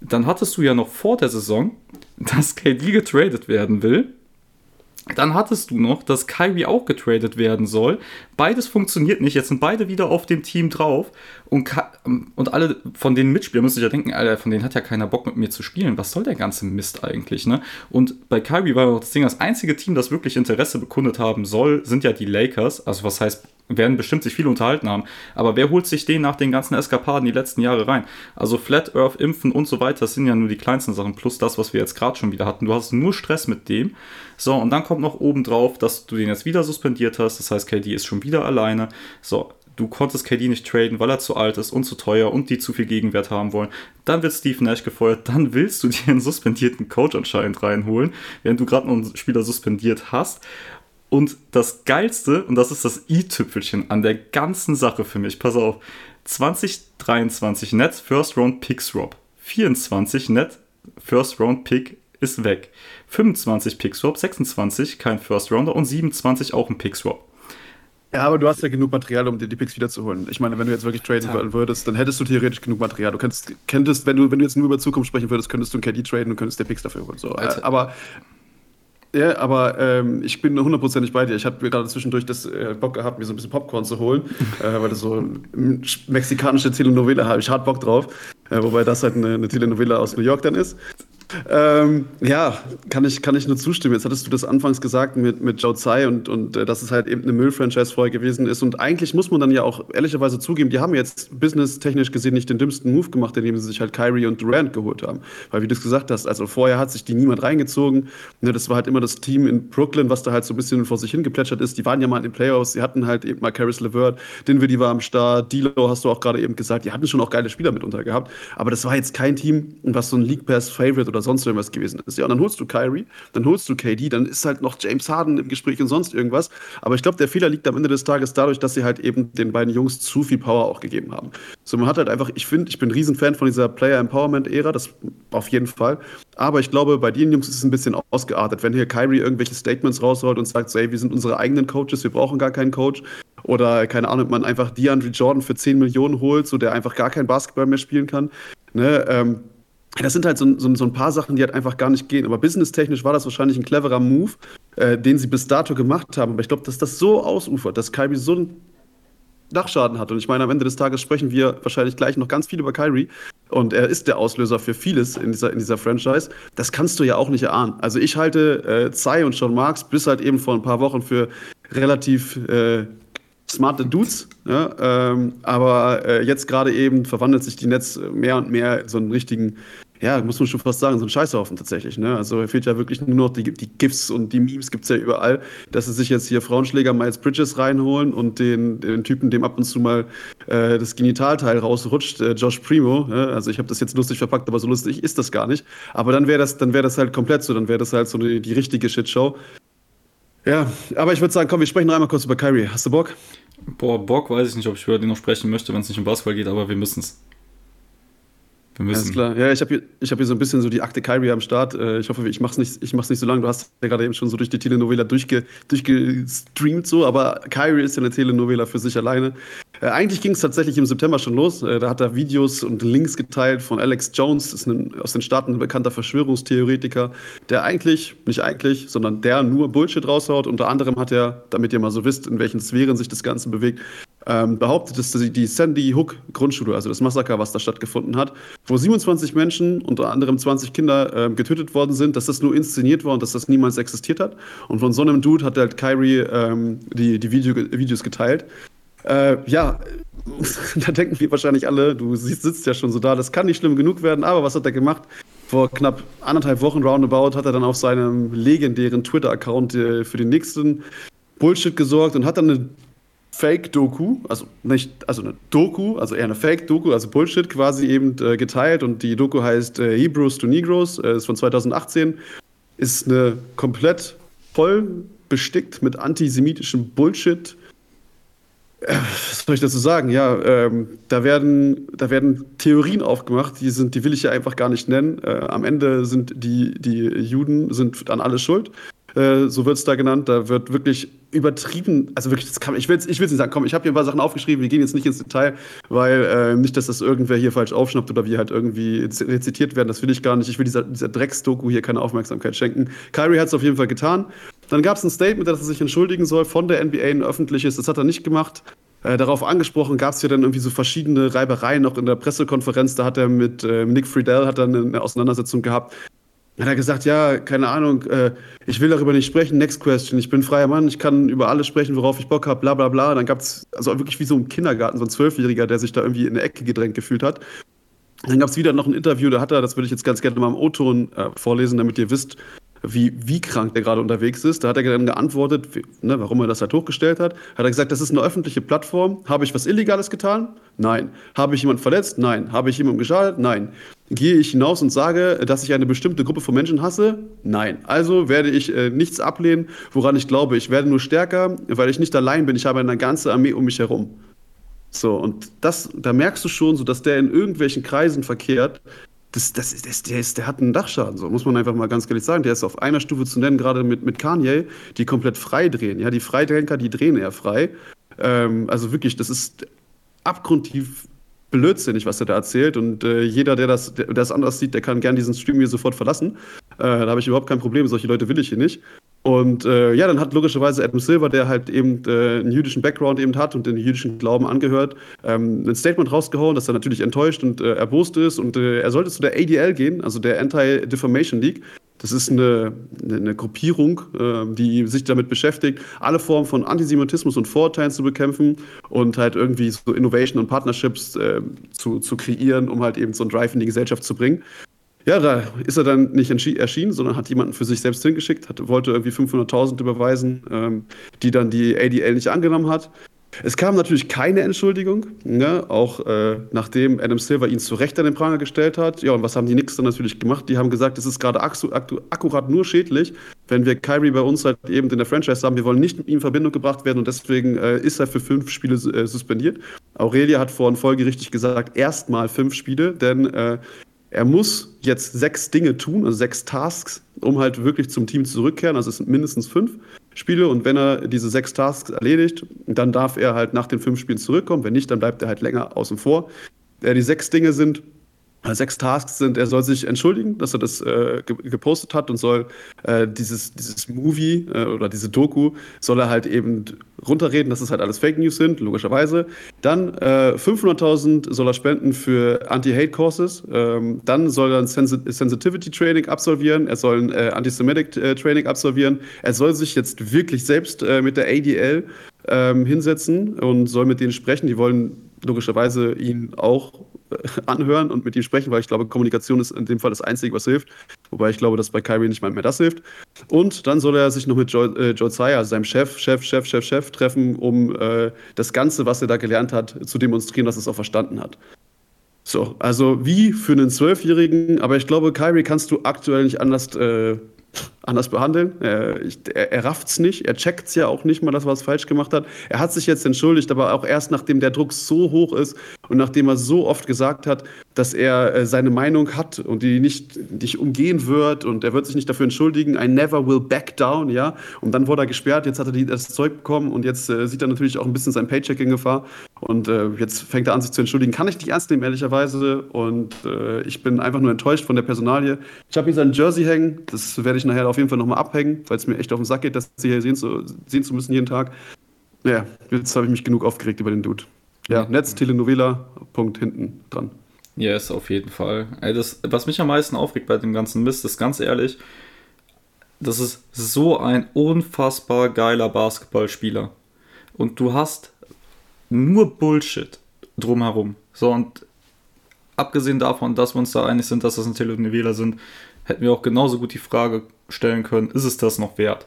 Dann hattest du ja noch vor der Saison, dass KD getradet werden will. Dann hattest du noch, dass Kyrie auch getradet werden soll. Beides funktioniert nicht. Jetzt sind beide wieder auf dem Team drauf. Und, und alle von den Mitspielern müssen sich ja denken, Alter, von denen hat ja keiner Bock mit mir zu spielen. Was soll der ganze Mist eigentlich, ne? Und bei Kyrie war auch das Ding, das einzige Team, das wirklich Interesse bekundet haben soll, sind ja die Lakers. Also was heißt werden bestimmt sich viel unterhalten haben. Aber wer holt sich den nach den ganzen Eskapaden die letzten Jahre rein? Also Flat Earth, Impfen und so weiter, das sind ja nur die kleinsten Sachen, plus das, was wir jetzt gerade schon wieder hatten. Du hast nur Stress mit dem. So, und dann kommt noch oben drauf, dass du den jetzt wieder suspendiert hast. Das heißt, KD ist schon wieder alleine. So, du konntest KD nicht traden, weil er zu alt ist und zu teuer und die zu viel Gegenwert haben wollen. Dann wird Steve Nash gefeuert, dann willst du dir einen suspendierten Coach anscheinend reinholen, während du gerade noch einen Spieler suspendiert hast. Und das Geilste, und das ist das i-Tüpfelchen an der ganzen Sache für mich, pass auf, 2023 Net First Round Pick Swap, 24 Net First Round Pick ist weg, 25 Pick Swap, 26 kein First Rounder und 27 auch ein Pick Swap. Ja, aber du hast ja genug Material, um dir die Picks wiederzuholen. Ich meine, wenn du jetzt wirklich traden würdest, dann hättest du theoretisch genug Material. Du könntest, könntest wenn, du, wenn du jetzt nur über Zukunft sprechen würdest, könntest du ein KD traden und könntest dir Picks dafür holen. So. Alter. Aber ja, aber ähm, ich bin hundertprozentig bei dir. Ich habe gerade zwischendurch das äh, Bock gehabt, mir so ein bisschen Popcorn zu holen, äh, weil das so eine mexikanische Telenovela habe ich hart Bock drauf. Äh, wobei das halt eine, eine Telenovela aus New York dann ist. Ähm, ja, kann ich, kann ich nur zustimmen. Jetzt hattest du das anfangs gesagt mit, mit Zhao Tsai und, und äh, dass es halt eben eine Müll-Franchise vorher gewesen ist. Und eigentlich muss man dann ja auch ehrlicherweise zugeben, die haben jetzt business-technisch gesehen nicht den dümmsten Move gemacht, indem sie sich halt Kyrie und Durant geholt haben. Weil, wie du es gesagt hast, also vorher hat sich die niemand reingezogen. Ne, das war halt immer das Team in Brooklyn, was da halt so ein bisschen vor sich hingeplätschert ist. Die waren ja mal in den Playoffs, sie hatten halt eben mal Caris LeVert, Dinwiddie war am Start, Dilo hast du auch gerade eben gesagt, die hatten schon auch geile Spieler mitunter gehabt. Aber das war jetzt kein Team, was so ein League Pass-Favorite oder sonst irgendwas gewesen ist. Ja, und dann holst du Kyrie, dann holst du KD, dann ist halt noch James Harden im Gespräch und sonst irgendwas. Aber ich glaube, der Fehler liegt am Ende des Tages dadurch, dass sie halt eben den beiden Jungs zu viel Power auch gegeben haben. So, man hat halt einfach, ich finde, ich bin ein Riesenfan von dieser Player Empowerment-Ära, das auf jeden Fall. Aber ich glaube, bei den Jungs ist es ein bisschen ausgeartet. Wenn hier Kyrie irgendwelche Statements rausholt und sagt, so, ey, wir sind unsere eigenen Coaches, wir brauchen gar keinen Coach. Oder, keine Ahnung, man einfach DeAndre Jordan für 10 Millionen holt, so der einfach gar kein Basketball mehr spielen kann. Ne, ähm, das sind halt so, so, so, ein paar Sachen, die halt einfach gar nicht gehen. Aber businesstechnisch war das wahrscheinlich ein cleverer Move, äh, den sie bis dato gemacht haben. Aber ich glaube, dass das so ausufert, dass Kyrie so einen Dachschaden hat. Und ich meine, am Ende des Tages sprechen wir wahrscheinlich gleich noch ganz viel über Kyrie. Und er ist der Auslöser für vieles in dieser, in dieser Franchise. Das kannst du ja auch nicht erahnen. Also ich halte äh, Zai und Sean Marks bis halt eben vor ein paar Wochen für relativ äh, smarte Dudes, ja, ähm, aber äh, jetzt gerade eben verwandelt sich die Netz mehr und mehr in so einen richtigen ja, muss man schon fast sagen, so ein Scheißhaufen tatsächlich. Ne? Also fehlt ja wirklich nur noch die, die GIFs und die Memes gibt es ja überall, dass sie sich jetzt hier Frauenschläger Miles Bridges reinholen und den, den Typen, dem ab und zu mal äh, das Genitalteil rausrutscht, äh, Josh Primo. Ne? Also ich habe das jetzt lustig verpackt, aber so lustig ist das gar nicht. Aber dann wäre das, dann das halt komplett so, dann wäre das halt so die, die richtige Shitshow. Ja, aber ich würde sagen, komm, wir sprechen noch einmal kurz über Kyrie. Hast du Bock? Boah, Bock weiß ich nicht, ob ich über den noch sprechen möchte, wenn es nicht um Basketball geht, aber wir müssen es. Wir müssen. Alles klar. Ja, ich habe hier, hab hier so ein bisschen so die Akte Kyrie am Start. Äh, ich hoffe, ich mache es nicht, nicht so lange. Du hast ja gerade eben schon so durch die Telenovela durchge, durchgestreamt, so, aber Kyrie ist ja eine Telenovela für sich alleine. Äh, eigentlich ging es tatsächlich im September schon los. Äh, da hat er Videos und Links geteilt von Alex Jones, ist ein, aus den Staaten ein bekannter Verschwörungstheoretiker, der eigentlich, nicht eigentlich, sondern der nur Bullshit raushaut. Unter anderem hat er, damit ihr mal so wisst, in welchen Sphären sich das Ganze bewegt, ähm, behauptet, dass die Sandy Hook Grundschule, also das Massaker, was da stattgefunden hat, wo 27 Menschen, unter anderem 20 Kinder, äh, getötet worden sind, dass das nur inszeniert war und dass das niemals existiert hat. Und von so einem Dude hat halt Kyrie ähm, die, die Video, Videos geteilt. Äh, ja, da denken wir wahrscheinlich alle, du sitzt ja schon so da, das kann nicht schlimm genug werden, aber was hat er gemacht? Vor knapp anderthalb Wochen roundabout hat er dann auf seinem legendären Twitter-Account äh, für den nächsten Bullshit gesorgt und hat dann eine Fake-Doku, also nicht, also eine Doku, also eher eine Fake-Doku, also Bullshit quasi eben äh, geteilt und die Doku heißt äh, Hebrews to Negroes, äh, ist von 2018, ist eine komplett voll bestickt mit antisemitischem Bullshit. Äh, was soll ich dazu sagen? Ja, ähm, da, werden, da werden Theorien aufgemacht, die, sind, die will ich ja einfach gar nicht nennen. Äh, am Ende sind die, die Juden sind an alles schuld. Äh, so wird es da genannt. Da wird wirklich übertrieben, also wirklich, das kann, ich will es ich nicht sagen, komm, ich habe hier ein paar Sachen aufgeschrieben, wir gehen jetzt nicht ins Detail, weil äh, nicht, dass das irgendwer hier falsch aufschnappt oder wir halt irgendwie rezitiert werden, das will ich gar nicht. Ich will dieser, dieser Drecksdoku hier keine Aufmerksamkeit schenken. Kyrie hat es auf jeden Fall getan. Dann gab es ein Statement, dass er sich entschuldigen soll von der NBA, ein öffentliches, das hat er nicht gemacht. Äh, darauf angesprochen gab es ja dann irgendwie so verschiedene Reibereien noch in der Pressekonferenz. Da hat er mit äh, Nick Friedel hat dann eine Auseinandersetzung gehabt, hat er gesagt, ja, keine Ahnung, äh, ich will darüber nicht sprechen, next question, ich bin freier Mann, ich kann über alles sprechen, worauf ich Bock habe, bla bla bla. Dann gab es also wirklich wie so ein Kindergarten, so ein Zwölfjähriger, der sich da irgendwie in eine Ecke gedrängt gefühlt hat. Dann gab es wieder noch ein Interview, da hat er, das würde ich jetzt ganz gerne mal im O-Ton äh, vorlesen, damit ihr wisst, wie, wie krank der gerade unterwegs ist. Da hat er dann geantwortet, wie, ne, warum er das halt hochgestellt hat. Hat er gesagt, das ist eine öffentliche Plattform. Habe ich was Illegales getan? Nein. Habe ich jemanden verletzt? Nein. Habe ich jemandem geschadet? Nein. Gehe ich hinaus und sage, dass ich eine bestimmte Gruppe von Menschen hasse? Nein. Also werde ich äh, nichts ablehnen, woran ich glaube. Ich werde nur stärker, weil ich nicht allein bin. Ich habe eine ganze Armee um mich herum. So, und das, da merkst du schon, so, dass der in irgendwelchen Kreisen verkehrt. Das, das, das, der, ist, der hat einen Dachschaden, so muss man einfach mal ganz ehrlich sagen. Der ist auf einer Stufe zu nennen, gerade mit, mit Kanye, die komplett frei drehen. Ja, die Freidenker, die drehen eher frei. Ähm, also wirklich, das ist abgrundtief blödsinnig, was er da erzählt. Und äh, jeder, der das, der das anders sieht, der kann gern diesen Stream hier sofort verlassen. Äh, da habe ich überhaupt kein Problem. Solche Leute will ich hier nicht. Und äh, ja, dann hat logischerweise Adam Silver, der halt eben äh, einen jüdischen Background eben hat und den jüdischen Glauben angehört, ähm, ein Statement rausgehauen, dass er natürlich enttäuscht und äh, erbost ist und äh, er sollte zu der ADL gehen, also der Anti-Defamation League. Das ist eine, eine, Gruppierung, äh, die sich damit beschäftigt, alle Formen von Antisemitismus und Vorurteilen zu bekämpfen und halt irgendwie so Innovation und Partnerships äh, zu, zu kreieren, um halt eben so einen Drive in die Gesellschaft zu bringen. Ja, da ist er dann nicht erschienen, sondern hat jemanden für sich selbst hingeschickt, hat, wollte irgendwie 500.000 überweisen, ähm, die dann die ADL nicht angenommen hat. Es kam natürlich keine Entschuldigung, ne? auch äh, nachdem Adam Silver ihn zu Recht an den Pranger gestellt hat. Ja, und was haben die Knicks dann natürlich gemacht? Die haben gesagt, es ist gerade akkurat nur schädlich, wenn wir Kyrie bei uns halt eben in der Franchise haben. Wir wollen nicht mit ihm in Verbindung gebracht werden und deswegen äh, ist er für fünf Spiele äh, suspendiert. Aurelia hat vorhin folgerichtig gesagt, erstmal fünf Spiele, denn äh, er muss jetzt sechs Dinge tun, also sechs Tasks, um halt wirklich zum Team zurückkehren. Also es sind mindestens fünf Spiele und wenn er diese sechs Tasks erledigt, dann darf er halt nach den fünf Spielen zurückkommen. Wenn nicht, dann bleibt er halt länger außen vor. Äh, die sechs Dinge sind sechs Tasks sind, er soll sich entschuldigen, dass er das äh, gepostet hat und soll äh, dieses, dieses Movie äh, oder diese Doku soll er halt eben runterreden, dass es halt alles Fake News sind, logischerweise. Dann 500.000 äh, soll er spenden für Anti-Hate-Courses. Ähm, dann soll er ein Sensi Sensitivity-Training absolvieren. Er soll ein äh, Antisemitic-Training äh, absolvieren. Er soll sich jetzt wirklich selbst mit der ADL ähm, hinsetzen und soll mit denen sprechen. Die wollen logischerweise ihn auch äh, anhören und mit ihm sprechen, weil ich glaube, Kommunikation ist in dem Fall das Einzige, was hilft. Wobei ich glaube, dass bei Kyrie nicht mal mehr das hilft. Und dann soll er sich noch mit Joe, äh, also seinem Chef, Chef, Chef, Chef, Chef, treffen, um äh, das Ganze, was er da gelernt hat, zu demonstrieren, dass er es auch verstanden hat. So, also wie für einen Zwölfjährigen, aber ich glaube, Kyrie kannst du aktuell nicht anders äh, anders behandeln. Er, er, er rafft es nicht, er checkt es ja auch nicht mal, dass er was falsch gemacht hat. Er hat sich jetzt entschuldigt, aber auch erst nachdem der Druck so hoch ist und nachdem er so oft gesagt hat, dass er äh, seine Meinung hat und die nicht, nicht umgehen wird und er wird sich nicht dafür entschuldigen. I never will back down, ja. Und dann wurde er gesperrt, jetzt hat er die, das Zeug bekommen und jetzt äh, sieht er natürlich auch ein bisschen sein Paycheck in Gefahr. Und äh, jetzt fängt er an, sich zu entschuldigen. Kann ich nicht ernst nehmen, ehrlicherweise. Und äh, ich bin einfach nur enttäuscht von der Personalie. Ich habe hier sein Jersey hängen. Das werde ich nachher auf jeden Fall nochmal abhängen, weil es mir echt auf den Sack geht, das hier sehen zu, sehen zu müssen jeden Tag. Ja, jetzt habe ich mich genug aufgeregt über den Dude. Ja, Netz, Telenovela, Punkt hinten dran. Yes, auf jeden Fall. Ey, das, was mich am meisten aufregt bei dem ganzen Mist, ist ganz ehrlich, das ist so ein unfassbar geiler Basketballspieler. Und du hast nur Bullshit drumherum. So, und abgesehen davon, dass wir uns da einig sind, dass das ein Telenovela sind, hätten wir auch genauso gut die Frage stellen können, ist es das noch wert?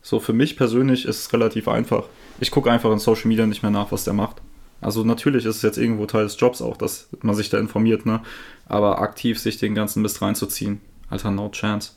So, für mich persönlich ist es relativ einfach. Ich gucke einfach in Social Media nicht mehr nach, was der macht. Also natürlich ist es jetzt irgendwo Teil des Jobs auch, dass man sich da informiert, ne? Aber aktiv sich den ganzen Mist reinzuziehen, Alter, no chance.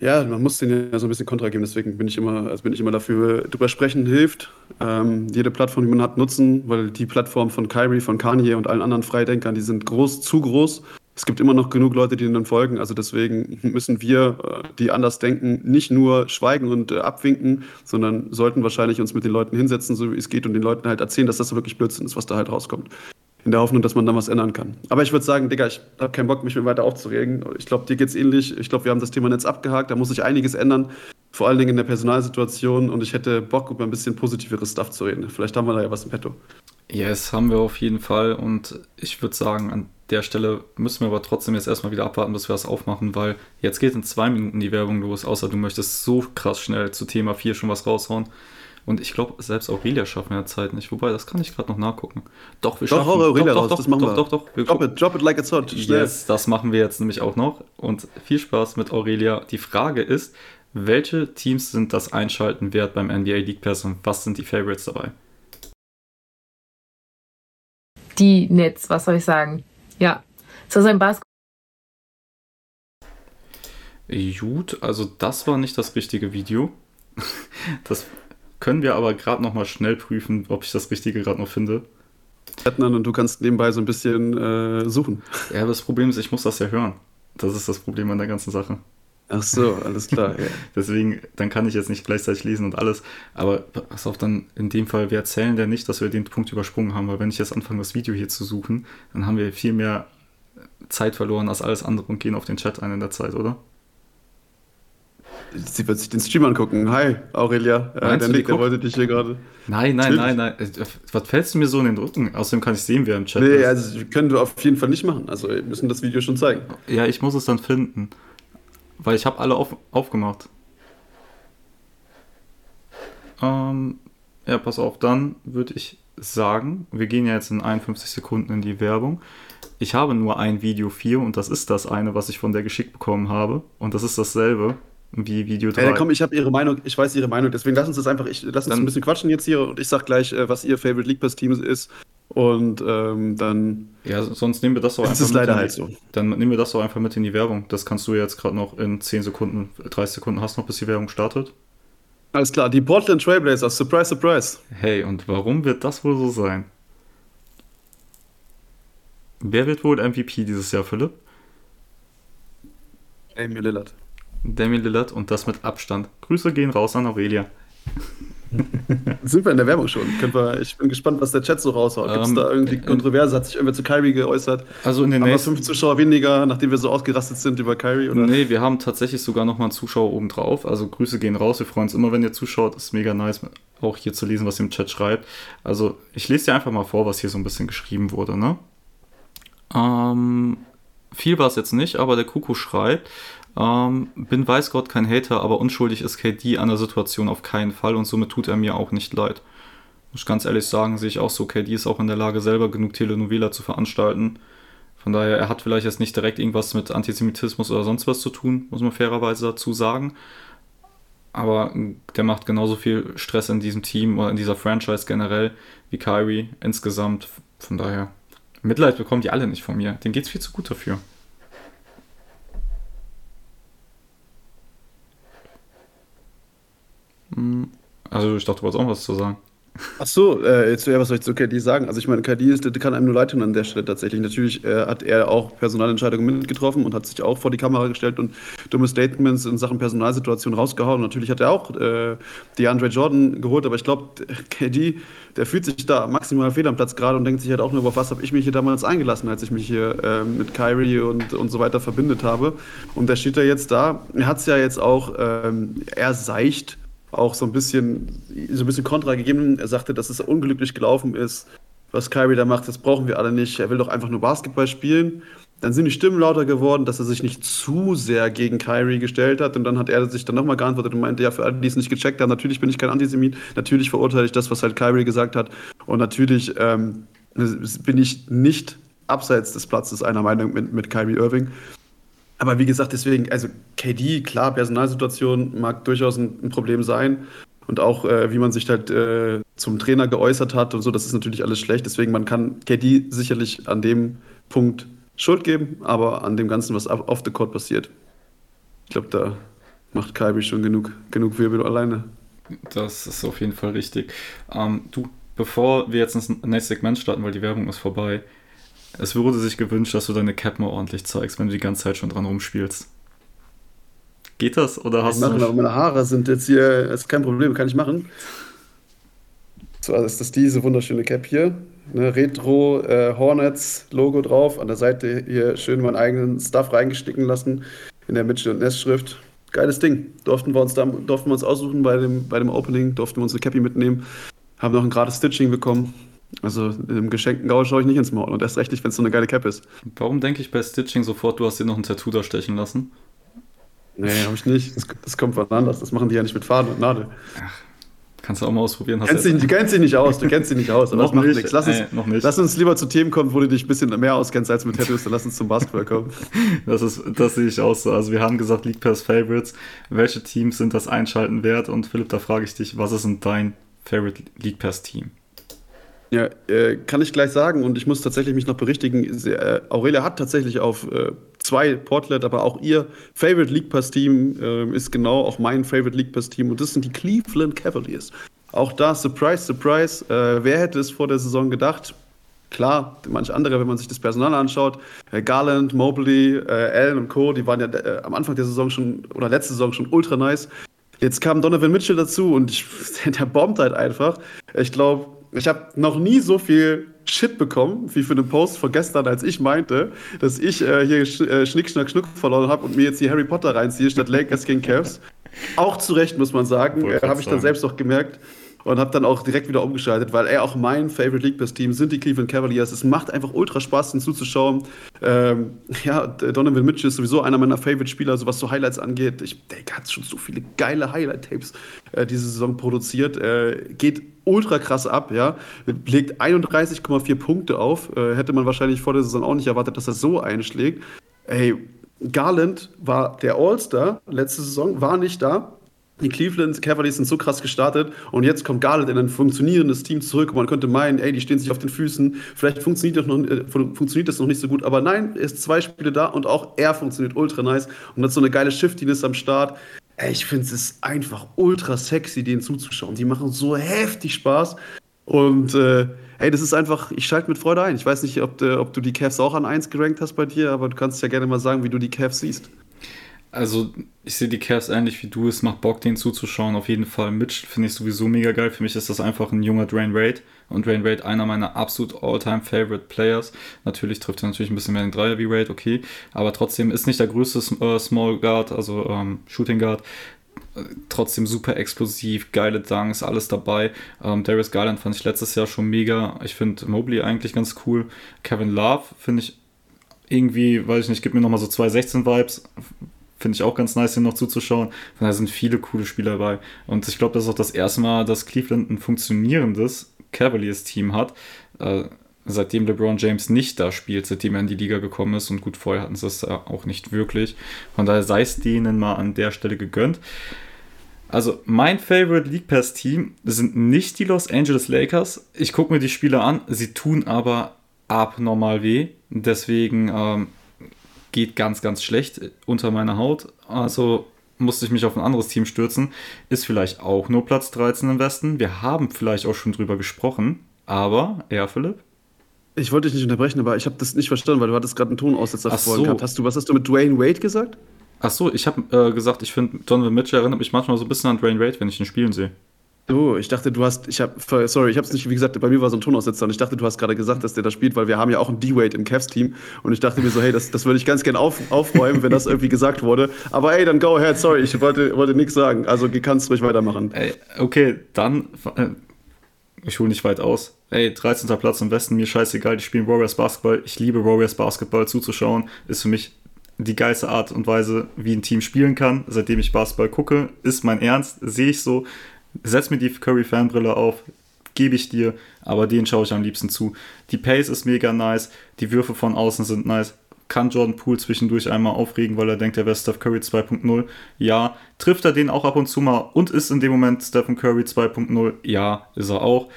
Ja, man muss den ja so ein bisschen Kontra geben, deswegen bin ich immer, also bin ich immer dafür, drüber sprechen hilft. Ähm, jede Plattform, die man hat, nutzen, weil die Plattform von Kyrie, von Kanye und allen anderen Freidenkern, die sind groß, zu groß. Es gibt immer noch genug Leute, die ihnen folgen. Also deswegen müssen wir, äh, die anders denken, nicht nur schweigen und äh, abwinken, sondern sollten wahrscheinlich uns mit den Leuten hinsetzen, so wie es geht, und den Leuten halt erzählen, dass das wirklich Blödsinn ist, was da halt rauskommt in der Hoffnung, dass man dann was ändern kann. Aber ich würde sagen, Digga, ich habe keinen Bock, mich mehr weiter aufzuregen. Ich glaube, dir geht's ähnlich. Ich glaube, wir haben das Thema Netz abgehakt. Da muss sich einiges ändern, vor allen Dingen in der Personalsituation. Und ich hätte Bock, über ein bisschen positiveres Stuff zu reden. Vielleicht haben wir da ja was im Petto. Yes, haben wir auf jeden Fall. Und ich würde sagen, an der Stelle müssen wir aber trotzdem jetzt erstmal wieder abwarten, bis wir das aufmachen, weil jetzt geht in zwei Minuten die Werbung los, außer du möchtest so krass schnell zu Thema 4 schon was raushauen. Und ich glaube, selbst Aurelia schaffen wir ja Zeit nicht. Wobei, das kann ich gerade noch nachgucken. Doch, wir Doch, schaffen hau Aurelia doch, raus, doch, das machen doch, wir. doch, doch, wir Drop it, drop it like it's hot. Schnell. Yes, das machen wir jetzt nämlich auch noch. Und viel Spaß mit Aurelia. Die Frage ist, welche Teams sind das Einschalten wert beim NBA League Pass und was sind die Favorites dabei? Die Nets, was soll ich sagen? Ja. Ist das ein Basketball? Gut, also das war nicht das richtige Video. Das können wir aber gerade noch mal schnell prüfen, ob ich das Richtige gerade noch finde. und du kannst nebenbei so ein bisschen äh, suchen. Ja, aber das Problem ist, ich muss das ja hören. Das ist das Problem an der ganzen Sache. Ach so, alles klar. Ja. Deswegen, dann kann ich jetzt nicht gleichzeitig lesen und alles. Aber pass auf, dann in dem Fall, wir erzählen ja nicht, dass wir den Punkt übersprungen haben, weil wenn ich jetzt anfange, das Video hier zu suchen, dann haben wir viel mehr Zeit verloren als alles andere und gehen auf den Chat ein in der Zeit, oder? Sie wird sich den Stream angucken. Hi, Aurelia. Äh, der Nick, der wollte dich hier gerade. Nein, nein, Natürlich. nein, nein. Äh, Was fällst du mir so in den Rücken? Außerdem kann ich sehen, wer im Chat Nee, ist. also können wir auf jeden Fall nicht machen. Also wir müssen das Video schon zeigen. Ja, ich muss es dann finden. Weil ich habe alle auf, aufgemacht. Ähm, ja, pass auf, dann würde ich sagen, wir gehen ja jetzt in 51 Sekunden in die Werbung. Ich habe nur ein Video 4 und das ist das eine, was ich von der geschickt bekommen habe. Und das ist dasselbe wie Video 3. Hey, dann komm, ich habe ihre Meinung, ich weiß ihre Meinung, deswegen lass uns das einfach, ich lass uns Dann- ein bisschen quatschen jetzt hier und ich sag gleich, äh, was ihr Favorite League Pass Team ist. Und ähm, dann ja, sonst nehmen wir das doch ist einfach es leider in halt so. Dann nehmen wir das doch einfach mit in die Werbung. Das kannst du jetzt gerade noch in 10 Sekunden, 30 Sekunden hast noch, bis die Werbung startet. Alles klar, die Portland Trailblazers, surprise, surprise. Hey, und warum wird das wohl so sein? Wer wird wohl MVP dieses Jahr, Philipp? Amy Lillard. Damian Lillard und das mit Abstand. Grüße gehen raus an Aurelia. Sind wir in der Werbung schon? Wir, ich bin gespannt, was der Chat so raushaut. Gibt es Ähm, da irgendwie äh, Kontroverse? Hat sich irgendwer zu Kyrie geäußert? Also in den Haben wir nächsten. fünf Zuschauer weniger, nachdem wir so ausgerastet sind über Kyrie? Oder? Nee, wir haben tatsächlich sogar nochmal einen Zuschauer oben drauf. Also Grüße gehen raus. Wir freuen uns immer, wenn ihr zuschaut. Ist mega nice, auch hier zu lesen, was ihr im Chat schreibt. Also ich lese dir einfach mal vor, was hier so ein bisschen geschrieben wurde. Ne? Ähm, viel war es jetzt nicht, aber der Kuku schreibt, ähm, bin weiß Gott kein Hater, aber unschuldig ist KD an der Situation auf keinen Fall und somit tut er mir auch nicht leid. Muss ich ganz ehrlich sagen, sehe ich auch so, KD ist auch in der Lage, selber genug Telenovela zu veranstalten. Von daher, er hat vielleicht jetzt nicht direkt irgendwas mit Antisemitismus oder sonst was zu tun, muss man fairerweise dazu sagen. Aber der macht genauso viel Stress in diesem Team oder in dieser Franchise generell wie Kyrie insgesamt. Von daher, Mitleid bekommen die alle nicht von mir. Denen geht's viel zu gut dafür. Also, ich dachte, du wolltest auch was zu sagen. Ach so, äh, jetzt, ja, was soll ich zu KD sagen? Also ich meine, KD ist, kann einem nur leid tun an der Stelle tatsächlich. Natürlich äh, hat er auch Personalentscheidungen mitgetroffen und hat sich auch vor die Kamera gestellt und dumme Statements in Sachen Personalsituation rausgehauen. Natürlich hat er auch äh, DeAndre Jordan geholt, aber ich glaube, KD, der fühlt sich da maximal fehl am Platz gerade und denkt sich halt auch nur, auf was habe ich mich hier damals eingelassen, als ich mich hier äh, mit Kyrie und, und so weiter verbindet habe. Und der steht da jetzt da. Er hat es ja jetzt auch ähm, eher seicht auch so ein bisschen, so ein bisschen Kontra gegeben. Er sagte, dass es unglücklich gelaufen ist, was Kyrie da macht, das brauchen wir alle nicht. Er will doch einfach nur Basketball spielen. Dann sind die Stimmen lauter geworden, dass er sich nicht zu sehr gegen Kyrie gestellt hat. Und dann hat er sich dann nochmal geantwortet und meinte, ja, für alle, die es nicht gecheckt haben, natürlich bin ich kein Antisemit, natürlich verurteile ich das, was halt Kyrie gesagt hat. Und natürlich ähm, bin ich nicht abseits des Platzes einer Meinung mit, mit Kyrie Irving. Aber wie gesagt, deswegen, also KD, klar, Personalsituation mag durchaus ein, ein Problem sein. Und auch, äh, wie man sich halt äh, zum Trainer geäußert hat und so, das ist natürlich alles schlecht. Deswegen, man kann KD sicherlich an dem Punkt Schuld geben, aber an dem Ganzen, was auf the court passiert, ich glaube, da macht Kyrie schon genug, genug Wirbel alleine. Das ist auf jeden Fall richtig. Ähm, du, bevor wir jetzt ins nächste Segment starten, weil die Werbung ist vorbei, es wurde sich gewünscht, dass du deine Cap mal ordentlich zeigst, wenn du die ganze Zeit schon dran rumspielst. Geht das oder hast ich du. aber meine Haare sind jetzt hier, ist kein Problem, kann ich machen. So, also ist das diese wunderschöne Cap hier. Ne, Retro äh, Hornets Logo drauf. An der Seite hier schön meinen eigenen Stuff reingesticken lassen. In der Mitchell und Ness Schrift. Geiles Ding. Durften wir uns, da, durften wir uns aussuchen bei dem, bei dem Opening, durften wir unsere Cappy mitnehmen. Haben noch ein gratis Stitching bekommen. Also im geschenkten Gaul schaue ich nicht ins Maul. Und erst recht nicht, wenn es so eine geile Cap ist. Warum denke ich bei Stitching sofort, du hast dir noch ein Tattoo da stechen lassen? Nee, habe ich nicht. Das, das kommt von anders. Das machen die ja nicht mit Faden und Nadel. Kannst du auch mal ausprobieren. Hast kennst ihn, du kennst ihn nicht aus, du kennst ihn nicht aus, aber noch das macht nicht, nichts. Lass uns, noch nicht. lass uns lieber zu Themen kommen, wo du dich ein bisschen mehr auskennst als mit Tattoos, dann lass uns zum Basketball kommen. Das, ist, das sehe ich auch so. Also wir haben gesagt, League Pass Favorites. Welche Teams sind das Einschalten wert? Und Philipp, da frage ich dich, was ist denn dein Favorite League Pass Team? Ja, äh, kann ich gleich sagen und ich muss tatsächlich mich noch berichtigen. Äh, Aurelia hat tatsächlich auf äh, zwei Portlet, aber auch ihr Favorite League Pass Team äh, ist genau auch mein Favorite League Pass Team und das sind die Cleveland Cavaliers. Auch da, surprise, surprise, äh, wer hätte es vor der Saison gedacht? Klar, manche andere, wenn man sich das Personal anschaut, äh, Garland, Mobley, Allen und Co., die waren ja am Anfang der Saison schon oder letzte Saison schon ultra nice. Jetzt kam Donovan Mitchell dazu und ich, der bombt halt einfach. Ich glaube, ich habe noch nie so viel Shit bekommen, wie für einen Post von gestern, als ich meinte, dass ich äh, hier Sch äh, Schnick, Schnack, Schnuck verloren habe und mir jetzt die Harry Potter reinziehe statt Lakers gegen Cavs. Auch zu Recht, muss man sagen. Äh, habe ich dann selbst auch gemerkt und habe dann auch direkt wieder umgeschaltet, weil er auch mein Favorite League Best Team sind die Cleveland Cavaliers. Es macht einfach ultra Spaß, den zuzuschauen. Ähm, ja, Donovan Mitchell ist sowieso einer meiner Favorite Spieler, so was so Highlights angeht. Ich denke, hat schon so viele geile Highlight Tapes äh, diese Saison produziert. Äh, geht ultra krass ab, ja. Legt 31,4 Punkte auf. Äh, hätte man wahrscheinlich vor der Saison auch nicht erwartet, dass er so einschlägt. Ey, Garland war der All-Star letzte Saison, war nicht da die Cleveland Cavaliers sind so krass gestartet und jetzt kommt Garland in ein funktionierendes Team zurück und man könnte meinen, ey, die stehen sich auf den Füßen, vielleicht funktioniert das noch, äh, funktioniert das noch nicht so gut, aber nein, er ist zwei Spiele da und auch er funktioniert ultra nice und hat so eine geile Shiftiness am Start. Ey, ich finde es einfach ultra sexy, denen zuzuschauen. Die machen so heftig Spaß und äh, ey, das ist einfach, ich schalte mit Freude ein. Ich weiß nicht, ob, ob du die Cavs auch an 1 gerankt hast bei dir, aber du kannst ja gerne mal sagen, wie du die Cavs siehst. Also, ich sehe die Cavs ähnlich wie du. Es macht Bock, denen zuzuschauen. Auf jeden Fall. Mitch finde ich sowieso mega geil. Für mich ist das einfach ein junger Drain Raid. Und Drain Raid einer meiner absolut all-time favorite Players. Natürlich trifft er natürlich ein bisschen mehr den Dreier wie Raid, okay. Aber trotzdem ist nicht der größte äh, Small Guard, also ähm, Shooting Guard. Trotzdem super explosiv, geile Dunks, alles dabei. Ähm, Darius Garland fand ich letztes Jahr schon mega. Ich finde Mobley eigentlich ganz cool. Kevin Love finde ich irgendwie, weiß ich nicht, gibt mir nochmal so 216-Vibes Finde ich auch ganz nice, den noch zuzuschauen. Von daher sind viele coole Spieler dabei. Und ich glaube, das ist auch das erste Mal, dass Cleveland ein funktionierendes Cavaliers-Team hat. Äh, seitdem LeBron James nicht da spielt, seitdem er in die Liga gekommen ist. Und gut, vorher hatten sie es auch nicht wirklich. Von daher sei es denen mal an der Stelle gegönnt. Also mein Favorite League Pass Team sind nicht die Los Angeles Lakers. Ich gucke mir die Spiele an, sie tun aber abnormal weh. Deswegen ähm, geht ganz, ganz schlecht unter meiner Haut. Also musste ich mich auf ein anderes Team stürzen. Ist vielleicht auch nur Platz 13 im Westen. Wir haben vielleicht auch schon drüber gesprochen. Aber, ja, Philipp? Ich wollte dich nicht unterbrechen, aber ich habe das nicht verstanden, weil du hattest gerade einen Tonaussetzer Ach vorhin so. gehabt. Hast du, was hast du mit Dwayne Wade gesagt? Ach so, ich habe äh, gesagt, ich finde, Donovan Mitchell erinnert mich manchmal so ein bisschen an Dwayne Wade, wenn ich ihn spielen sehe. Oh, ich dachte, du hast, ich habe, sorry, ich habe es nicht, wie gesagt, bei mir war so ein Tonaussetzer und ich dachte, du hast gerade gesagt, dass der da spielt, weil wir haben ja auch einen D-Wade im Cavs-Team und ich dachte mir so, hey, das, das würde ich ganz gerne auf, aufräumen, wenn das irgendwie gesagt wurde. Aber ey, dann go ahead, sorry, ich wollte, wollte nichts sagen. Also kannst ruhig weitermachen. Ey, okay, dann, äh, ich hole nicht weit aus. Ey, 13. Platz im Westen, mir scheißegal, die spielen Warriors Basketball. Ich liebe Warriors Basketball zuzuschauen. Ist für mich die geilste Art und Weise, wie ein Team spielen kann. Seitdem ich Basketball gucke, ist mein Ernst, sehe ich so setz mir die Curry-Fanbrille auf, gebe ich dir, aber den schaue ich am liebsten zu. Die Pace ist mega nice, die Würfe von außen sind nice. Kann Jordan Poole zwischendurch einmal aufregen, weil er denkt, er wäre Steph Curry 2.0? Ja. Trifft er den auch ab und zu mal und ist in dem Moment Stephen Curry 2.0? Ja, ist er auch.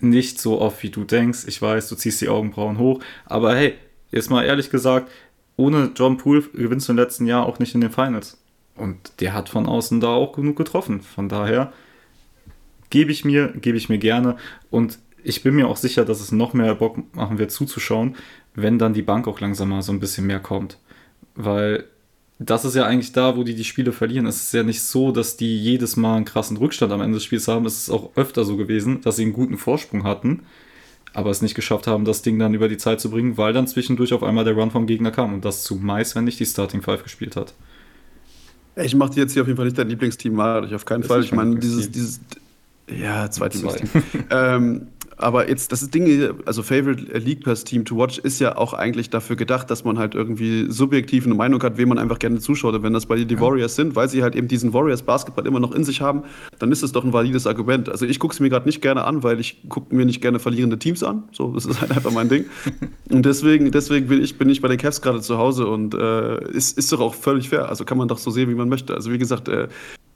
Nicht so oft, wie du denkst. Ich weiß, du ziehst die Augenbrauen hoch. Aber hey, jetzt mal ehrlich gesagt, ohne John Poole gewinnst du im letzten Jahr auch nicht in den Finals. Und der hat von außen da auch genug getroffen. Von daher, Gebe ich mir, gebe ich mir gerne. Und ich bin mir auch sicher, dass es noch mehr Bock machen wird zuzuschauen, wenn dann die Bank auch langsam mal so ein bisschen mehr kommt. Weil das ist ja eigentlich da, wo die die Spiele verlieren. Es ist ja nicht so, dass die jedes Mal einen krassen Rückstand am Ende des Spiels haben. Es ist auch öfter so gewesen, dass sie einen guten Vorsprung hatten, aber es nicht geschafft haben, das Ding dann über die Zeit zu bringen, weil dann zwischendurch auf einmal der Run vom Gegner kam und das zumeist, wenn nicht die Starting Five gespielt hat. Ich mache dir jetzt hier auf jeden Fall nicht dein Lieblingsteam, Marek, auf keinen Fall. Ich meine, dieses, dieses, ja, zweite Zwei. ähm, aber jetzt, das Ding, also Favorite League Pass Team to Watch ist ja auch eigentlich dafür gedacht, dass man halt irgendwie subjektiv eine Meinung hat, wem man einfach gerne zuschaut. Und wenn das bei dir die ja. Warriors sind, weil sie halt eben diesen Warriors Basketball immer noch in sich haben, dann ist es doch ein valides Argument. Also ich gucke es mir gerade nicht gerne an, weil ich gucke mir nicht gerne verlierende Teams an. So, das ist halt einfach mein Ding. Und deswegen, deswegen bin ich, bin ich bei den Cavs gerade zu Hause und äh, ist, ist doch auch völlig fair. Also kann man doch so sehen, wie man möchte. Also wie gesagt, äh,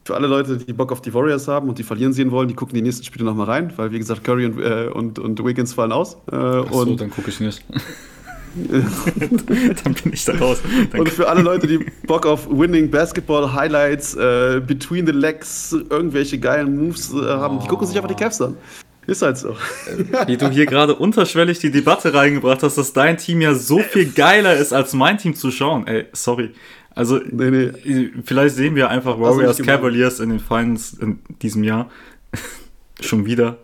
für alle Leute, die Bock auf die Warriors haben und die verlieren sehen wollen, die gucken die nächsten Spiele nochmal rein, weil wie gesagt, Curry und, äh, und, und Wiggins fallen aus. Äh, Ach so, und dann gucke ich nicht. dann bin ich da raus. Dann und für alle Leute, die Bock auf Winning Basketball Highlights, äh, Between the Legs, irgendwelche geilen Moves äh, haben, oh. die gucken sich einfach die Cavs an. Ist halt so. Wie du hier gerade unterschwellig die Debatte reingebracht hast, dass dein Team ja so viel geiler ist, als mein Team zu schauen. Ey, sorry. Also, nee, nee. vielleicht sehen wir einfach Warriors Cavaliers in den Finals in diesem Jahr. Schon wieder.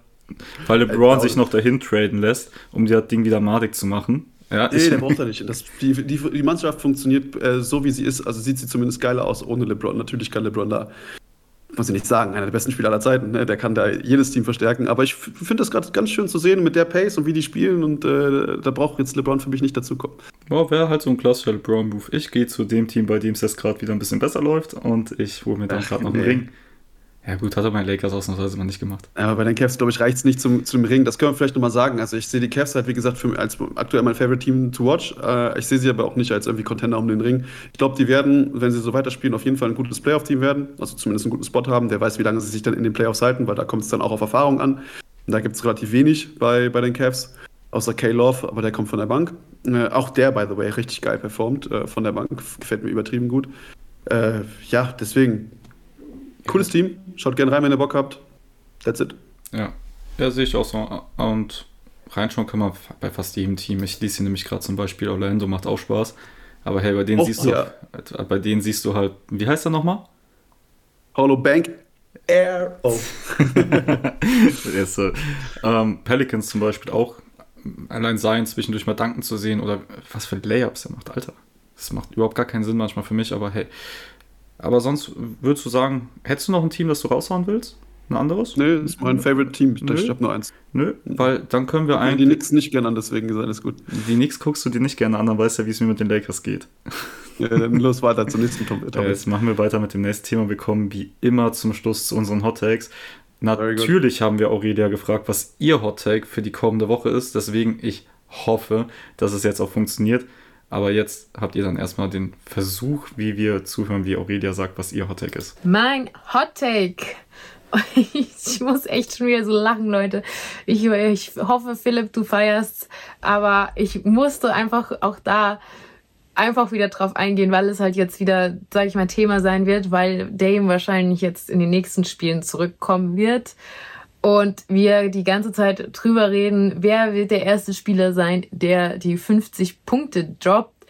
Weil LeBron sich noch dahin traden lässt, um das Ding wieder madig zu machen. Ja, nee, der braucht er nicht. Das, die, die, die Mannschaft funktioniert äh, so, wie sie ist. Also sieht sie zumindest geiler aus ohne LeBron. Natürlich kann LeBron da muss ich nicht sagen, einer der besten Spieler aller Zeiten. Ne? Der kann da jedes Team verstärken. Aber ich finde das gerade ganz schön zu sehen mit der Pace und wie die spielen. Und äh, da braucht jetzt LeBron für mich nicht dazukommen. Ja, wäre halt so ein klassischer LeBron-Move. Ich gehe zu dem Team, bei dem es jetzt gerade wieder ein bisschen besser läuft. Und ich hole mir dann gerade noch einen Ring. Ja, gut, hat er bei Lakers ausnahmsweise mal nicht gemacht. Aber bei den Cavs, glaube ich, reicht es nicht zum, zum Ring. Das können wir vielleicht nochmal sagen. Also, ich sehe die Cavs halt, wie gesagt, für, als aktuell mein Favorite Team to watch. Äh, ich sehe sie aber auch nicht als irgendwie Contender um den Ring. Ich glaube, die werden, wenn sie so weiterspielen, auf jeden Fall ein gutes Playoff-Team werden. Also zumindest einen guten Spot haben. Der weiß, wie lange sie sich dann in den Playoffs halten, weil da kommt es dann auch auf Erfahrung an. Und da gibt es relativ wenig bei, bei den Cavs. Außer K-Love, aber der kommt von der Bank. Äh, auch der, by the way, richtig geil performt äh, von der Bank. Gefällt mir übertrieben gut. Äh, ja, deswegen Cooles Team. Schaut gerne rein, wenn ihr Bock habt. That's it. Ja, ja sehe ich auch so. Und reinschauen kann man bei fast jedem Team. Ich lese hier nämlich gerade zum Beispiel Orlando, macht auch Spaß. Aber hey, bei denen oh, siehst ja. du, bei denen siehst du halt, wie heißt er nochmal? Hollow Bank Air. Oh. yes, ähm, Pelicans zum Beispiel auch. Allein sein, zwischendurch mal danken zu sehen oder was für Layups er macht, Alter. Das macht überhaupt gar keinen Sinn manchmal für mich, aber hey, aber sonst würdest du sagen, hättest du noch ein Team, das du raushauen willst? Ein anderes? Nö, das ist mein Favorite Team. Nö. Ich habe nur eins. Nö, weil dann können wir eigentlich. Die Knicks nicht gerne an, deswegen ist alles gut. Die Knicks guckst du dir nicht gerne an, dann weißt du ja, wie es mir mit den Lakers geht. Ja, dann los weiter zum nächsten Topic. Ja, jetzt machen wir weiter mit dem nächsten Thema. Wir kommen wie immer zum Schluss zu unseren Hot Takes. Natürlich haben wir Aurelia gefragt, was ihr Hot Take für die kommende Woche ist. Deswegen, ich hoffe, dass es jetzt auch funktioniert. Aber jetzt habt ihr dann erstmal den Versuch, wie wir zuhören, wie Aurelia sagt, was ihr Hottake ist. Mein Hottake. Ich muss echt schon wieder so lachen, Leute. Ich, ich hoffe, Philipp, du feierst. Aber ich musste einfach auch da einfach wieder drauf eingehen, weil es halt jetzt wieder, sag ich mal, Thema sein wird, weil Dame wahrscheinlich jetzt in den nächsten Spielen zurückkommen wird und wir die ganze Zeit drüber reden, wer wird der erste Spieler sein, der die 50 Punkte droppt.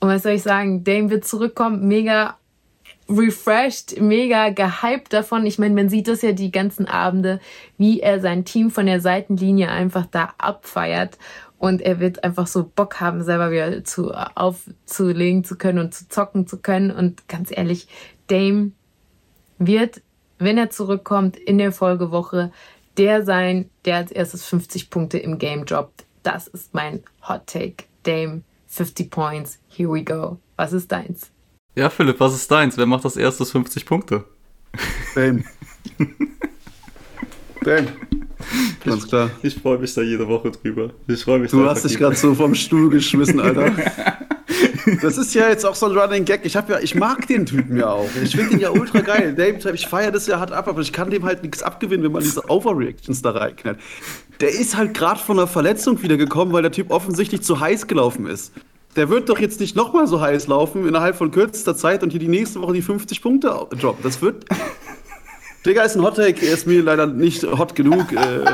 Und was soll ich sagen, Dame wird zurückkommen, mega refreshed, mega gehypt davon. Ich meine, man sieht das ja die ganzen Abende, wie er sein Team von der Seitenlinie einfach da abfeiert. Und er wird einfach so Bock haben, selber wieder zu, aufzulegen zu können und zu zocken zu können. Und ganz ehrlich, Dame wird wenn er zurückkommt in der Folgewoche, der sein, der als erstes 50 Punkte im Game droppt. Das ist mein Hot Take. Dame, 50 Points, here we go. Was ist deins? Ja, Philipp, was ist deins? Wer macht das erstes 50 Punkte? Dame. Dame. Ganz klar. Ich, ich freue mich da jede Woche drüber. Ich freue mich Du hast dich gerade so vom Stuhl geschmissen, Alter. Das ist ja jetzt auch so ein Running Gag. Ich, ja, ich mag den Typen ja auch. Ich finde ihn ja ultra geil. Dave, ich feiere das ja hart ab, aber ich kann dem halt nichts abgewinnen, wenn man diese Overreactions da reinknallt. Der ist halt gerade von einer Verletzung wiedergekommen, weil der Typ offensichtlich zu heiß gelaufen ist. Der wird doch jetzt nicht nochmal so heiß laufen innerhalb von kürzester Zeit und hier die nächste Woche die 50 Punkte droppen. Das wird. Digga ist ein Hot Take, er ist mir leider nicht hot genug. Äh,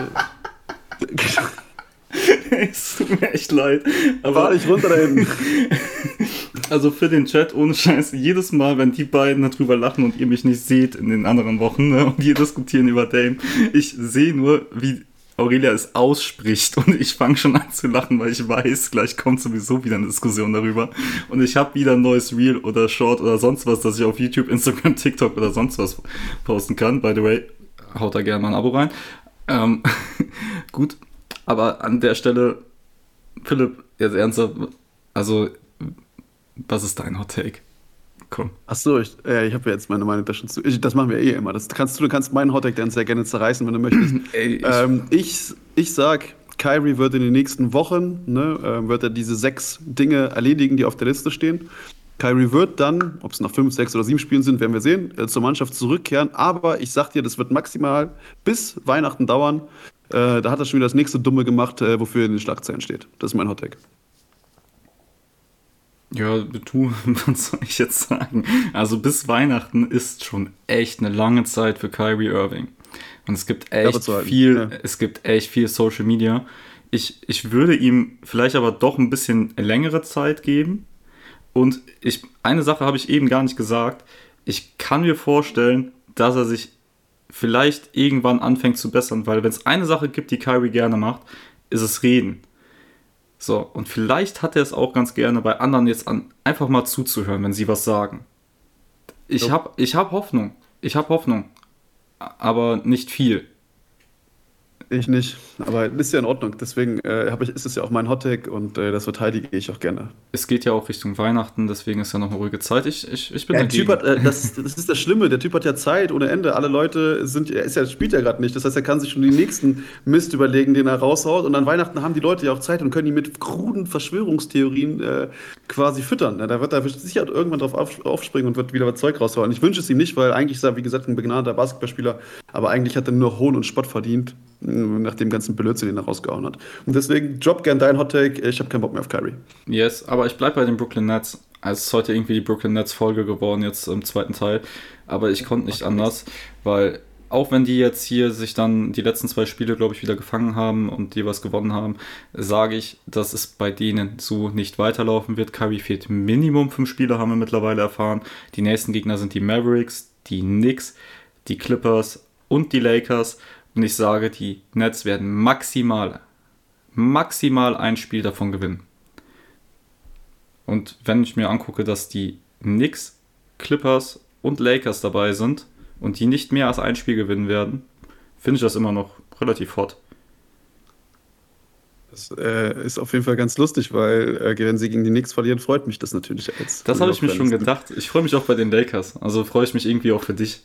es tut mir echt leid. Aber Fahr dich runter da hinten. Also für den Chat, ohne Scheiß, jedes Mal, wenn die beiden darüber lachen und ihr mich nicht seht in den anderen Wochen ne, und wir diskutieren über Dame, ich sehe nur, wie Aurelia es ausspricht und ich fange schon an zu lachen, weil ich weiß, gleich kommt sowieso wieder eine Diskussion darüber. Und ich habe wieder ein neues Reel oder Short oder sonst was, das ich auf YouTube, Instagram, TikTok oder sonst was posten kann. By the way, haut da gerne mal ein Abo rein. Ähm, gut, Aber an der Stelle, Philipp, jetzt ernsthaft, also, was ist dein Hot Take? Komm. Achso, ich, äh, ich habe ja jetzt meine Meinung da schon zu. Ich, das machen wir eh immer. Das kannst du, du kannst meinen Hot Take dann sehr gerne zerreißen, wenn du möchtest. Ey, ich, ähm, ich, ich sag, Kyrie wird in den nächsten Wochen, ne, äh, wird er diese sechs Dinge erledigen, die auf der Liste stehen. Kyrie wird dann, ob es nach fünf, sechs oder sieben Spielen sind, werden wir sehen, äh, zur Mannschaft zurückkehren. Aber ich sag dir, das wird maximal bis Weihnachten dauern. Äh, da hat er schon wieder das nächste Dumme gemacht, äh, wofür er in den Schlagzeilen steht. Das ist mein Hottag. Ja, du, was soll ich jetzt sagen? Also bis Weihnachten ist schon echt eine lange Zeit für Kyrie Irving. Und es gibt echt viel, ja. es gibt echt viel Social Media. Ich, ich würde ihm vielleicht aber doch ein bisschen längere Zeit geben, und ich, eine Sache habe ich eben gar nicht gesagt. Ich kann mir vorstellen, dass er sich vielleicht irgendwann anfängt zu bessern, weil wenn es eine Sache gibt, die Kyrie gerne macht, ist es reden. So, und vielleicht hat er es auch ganz gerne bei anderen jetzt an, einfach mal zuzuhören, wenn sie was sagen. Ich so. habe ich hab Hoffnung. Ich habe Hoffnung. Aber nicht viel. Ich nicht, aber ist ja in Ordnung. Deswegen äh, ich, ist es ja auch mein Hottag und äh, das verteidige ich auch gerne. Es geht ja auch Richtung Weihnachten, deswegen ist ja noch eine ruhige Zeit. Ich, ich, ich bin ja, der Typ hat, äh, das, das ist das Schlimme, der Typ hat ja Zeit ohne Ende. Alle Leute sind, er ist ja, spielt ja gerade nicht. Das heißt, er kann sich schon den nächsten Mist überlegen, den er raushaut. Und an Weihnachten haben die Leute ja auch Zeit und können ihn mit kruden Verschwörungstheorien äh, quasi füttern. Da wird er sicher irgendwann drauf aufspringen und wird wieder was Zeug raushauen. Ich wünsche es ihm nicht, weil eigentlich ist er, wie gesagt, ein begnadeter Basketballspieler, aber eigentlich hat er nur Hohn und Spott verdient nach dem ganzen Blödsinn, den er rausgehauen hat. Und deswegen drop gern dein Hot Take. Ich habe keinen Bock mehr auf Kyrie. Yes, aber ich bleibe bei den Brooklyn Nets. Also es ist heute irgendwie die Brooklyn Nets Folge geworden, jetzt im zweiten Teil. Aber ich konnte nicht anders, weil auch wenn die jetzt hier sich dann die letzten zwei Spiele, glaube ich, wieder gefangen haben und jeweils gewonnen haben, sage ich, dass es bei denen so nicht weiterlaufen wird. Kyrie fehlt Minimum fünf Spiele, haben wir mittlerweile erfahren. Die nächsten Gegner sind die Mavericks, die Knicks, die Clippers und die Lakers. Und ich sage, die Nets werden maximal, maximal ein Spiel davon gewinnen. Und wenn ich mir angucke, dass die Knicks, Clippers und Lakers dabei sind und die nicht mehr als ein Spiel gewinnen werden, finde ich das immer noch relativ hot. Das äh, ist auf jeden Fall ganz lustig, weil äh, wenn sie gegen die Knicks verlieren, freut mich das natürlich als. Das habe ich mir schon gedacht. Ich freue mich auch bei den Lakers. Also freue ich mich irgendwie auch für dich.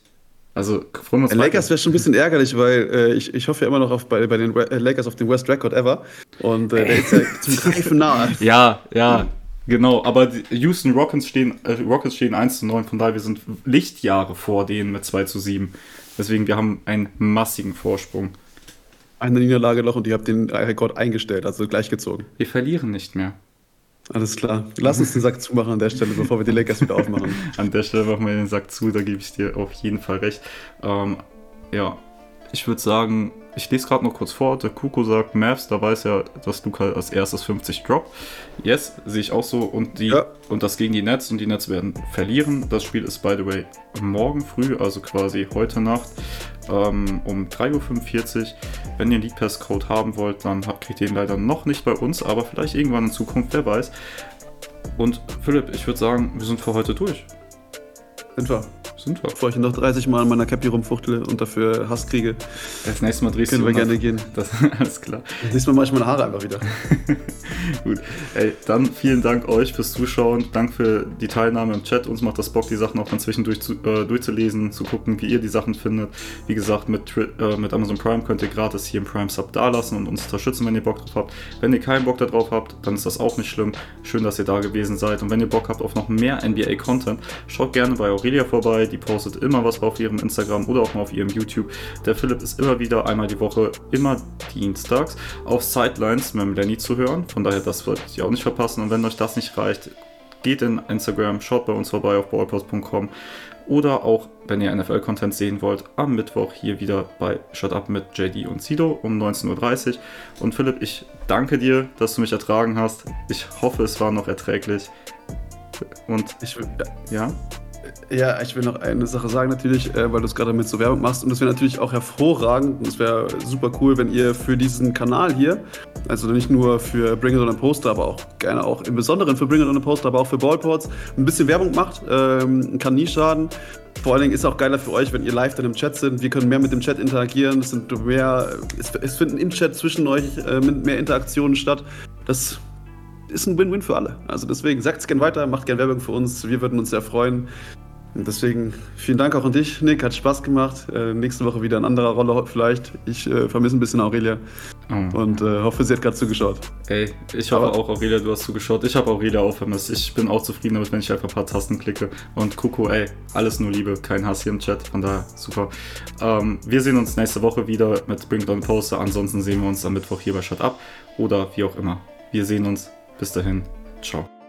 Also freuen uns Lakers wäre schon ein bisschen ärgerlich, weil äh, ich, ich hoffe ja immer noch auf, bei, bei den äh, Lakers auf den Worst Record ever. Und äh, der ist ja zum Greifen nahe. Ja, ja, genau. Aber die Houston Rockets stehen, äh, Rockets stehen 1 zu 9, von daher wir sind Lichtjahre vor denen mit 2 zu 7. Deswegen, wir haben einen massigen Vorsprung. Eine Niederlage noch und ihr habt den Rekord eingestellt, also gleichgezogen. Wir verlieren nicht mehr. Alles klar. Lass uns den Sack zumachen an der Stelle, bevor wir die Lakers wieder aufmachen. an der Stelle machen wir den Sack zu, da gebe ich dir auf jeden Fall recht. Ähm, ja, ich würde sagen, ich lese gerade noch kurz vor. Der Kuko sagt, Mavs, da weiß er, dass Luca als erstes 50 droppt. Yes, sehe ich auch so. Und, die, ja. und das gegen die Nets und die Nets werden verlieren. Das Spiel ist, by the way, morgen früh, also quasi heute Nacht ähm, um 3.45 Uhr. Wenn ihr einen League Pass Code haben wollt, dann kriegt ihr ihn leider noch nicht bei uns, aber vielleicht irgendwann in Zukunft, wer weiß. Und Philipp, ich würde sagen, wir sind für heute durch. Sind wir. Sind wir. Bevor ich noch 30 Mal an meiner Cappy rumfuchtle und dafür Hass kriege. Das nächste Mal drehst können du. Wir gerne gehen. Das, alles klar. Das nächste Mal mache ich meine Haare einfach wieder. Gut. Ey, dann vielen Dank euch fürs Zuschauen. Dank für die Teilnahme im Chat. Uns macht das Bock, die Sachen auch dann zwischendurch zu, äh, durchzulesen, zu gucken, wie ihr die Sachen findet. Wie gesagt, mit, äh, mit Amazon Prime könnt ihr gratis hier im Prime Sub dalassen und uns unterstützen, wenn ihr Bock drauf habt. Wenn ihr keinen Bock darauf habt, dann ist das auch nicht schlimm. Schön, dass ihr da gewesen seid. Und wenn ihr Bock habt auf noch mehr NBA-Content, schaut gerne bei Aurelia vorbei. Die postet immer was auf ihrem Instagram oder auch mal auf ihrem YouTube. Der Philipp ist immer wieder einmal die Woche, immer dienstags, auf Sidelines mit Lenny zu hören. Von daher, das solltet ihr auch nicht verpassen. Und wenn euch das nicht reicht, geht in Instagram, schaut bei uns vorbei auf ballpost.com oder auch, wenn ihr NFL-Content sehen wollt, am Mittwoch hier wieder bei Shut Up mit JD und Sido um 19.30 Uhr. Und Philipp, ich danke dir, dass du mich ertragen hast. Ich hoffe, es war noch erträglich. Und ich ja. Ja, ich will noch eine Sache sagen natürlich, äh, weil du es gerade mit so Werbung machst. Und das wäre natürlich auch hervorragend und es wäre super cool, wenn ihr für diesen Kanal hier Also nicht nur für Bring It On a Poster, aber auch gerne auch im Besonderen für Bring It On a Poster, aber auch für Ballports ein bisschen Werbung macht. Ähm, kann nie schaden. Vor allen Dingen ist es auch geiler für euch, wenn ihr live dann im Chat sind. Wir können mehr mit dem Chat interagieren. Es, sind mehr, es, es finden im Chat zwischen euch äh, mehr Interaktionen statt. Das ist ein Win-Win für alle. Also deswegen sagt es gerne weiter, macht gerne Werbung für uns. Wir würden uns sehr freuen. Und deswegen vielen Dank auch an dich, Nick. Hat Spaß gemacht. Äh, nächste Woche wieder in anderer Rolle vielleicht. Ich äh, vermisse ein bisschen Aurelia oh. und äh, hoffe, sie hat gerade zugeschaut. Ey, ich hoffe auch, Aurelia, du hast zugeschaut. Ich habe Aurelia auch vermisst. Ich bin auch zufrieden damit, wenn ich einfach ein paar Tasten klicke. Und Kuku, ey, alles nur Liebe, kein Hass hier im Chat. Von daher super. Ähm, wir sehen uns nächste Woche wieder mit Bring Down Poster. Ansonsten sehen wir uns am Mittwoch hier bei Shut Up oder wie auch immer. Wir sehen uns. Bis dahin. Ciao.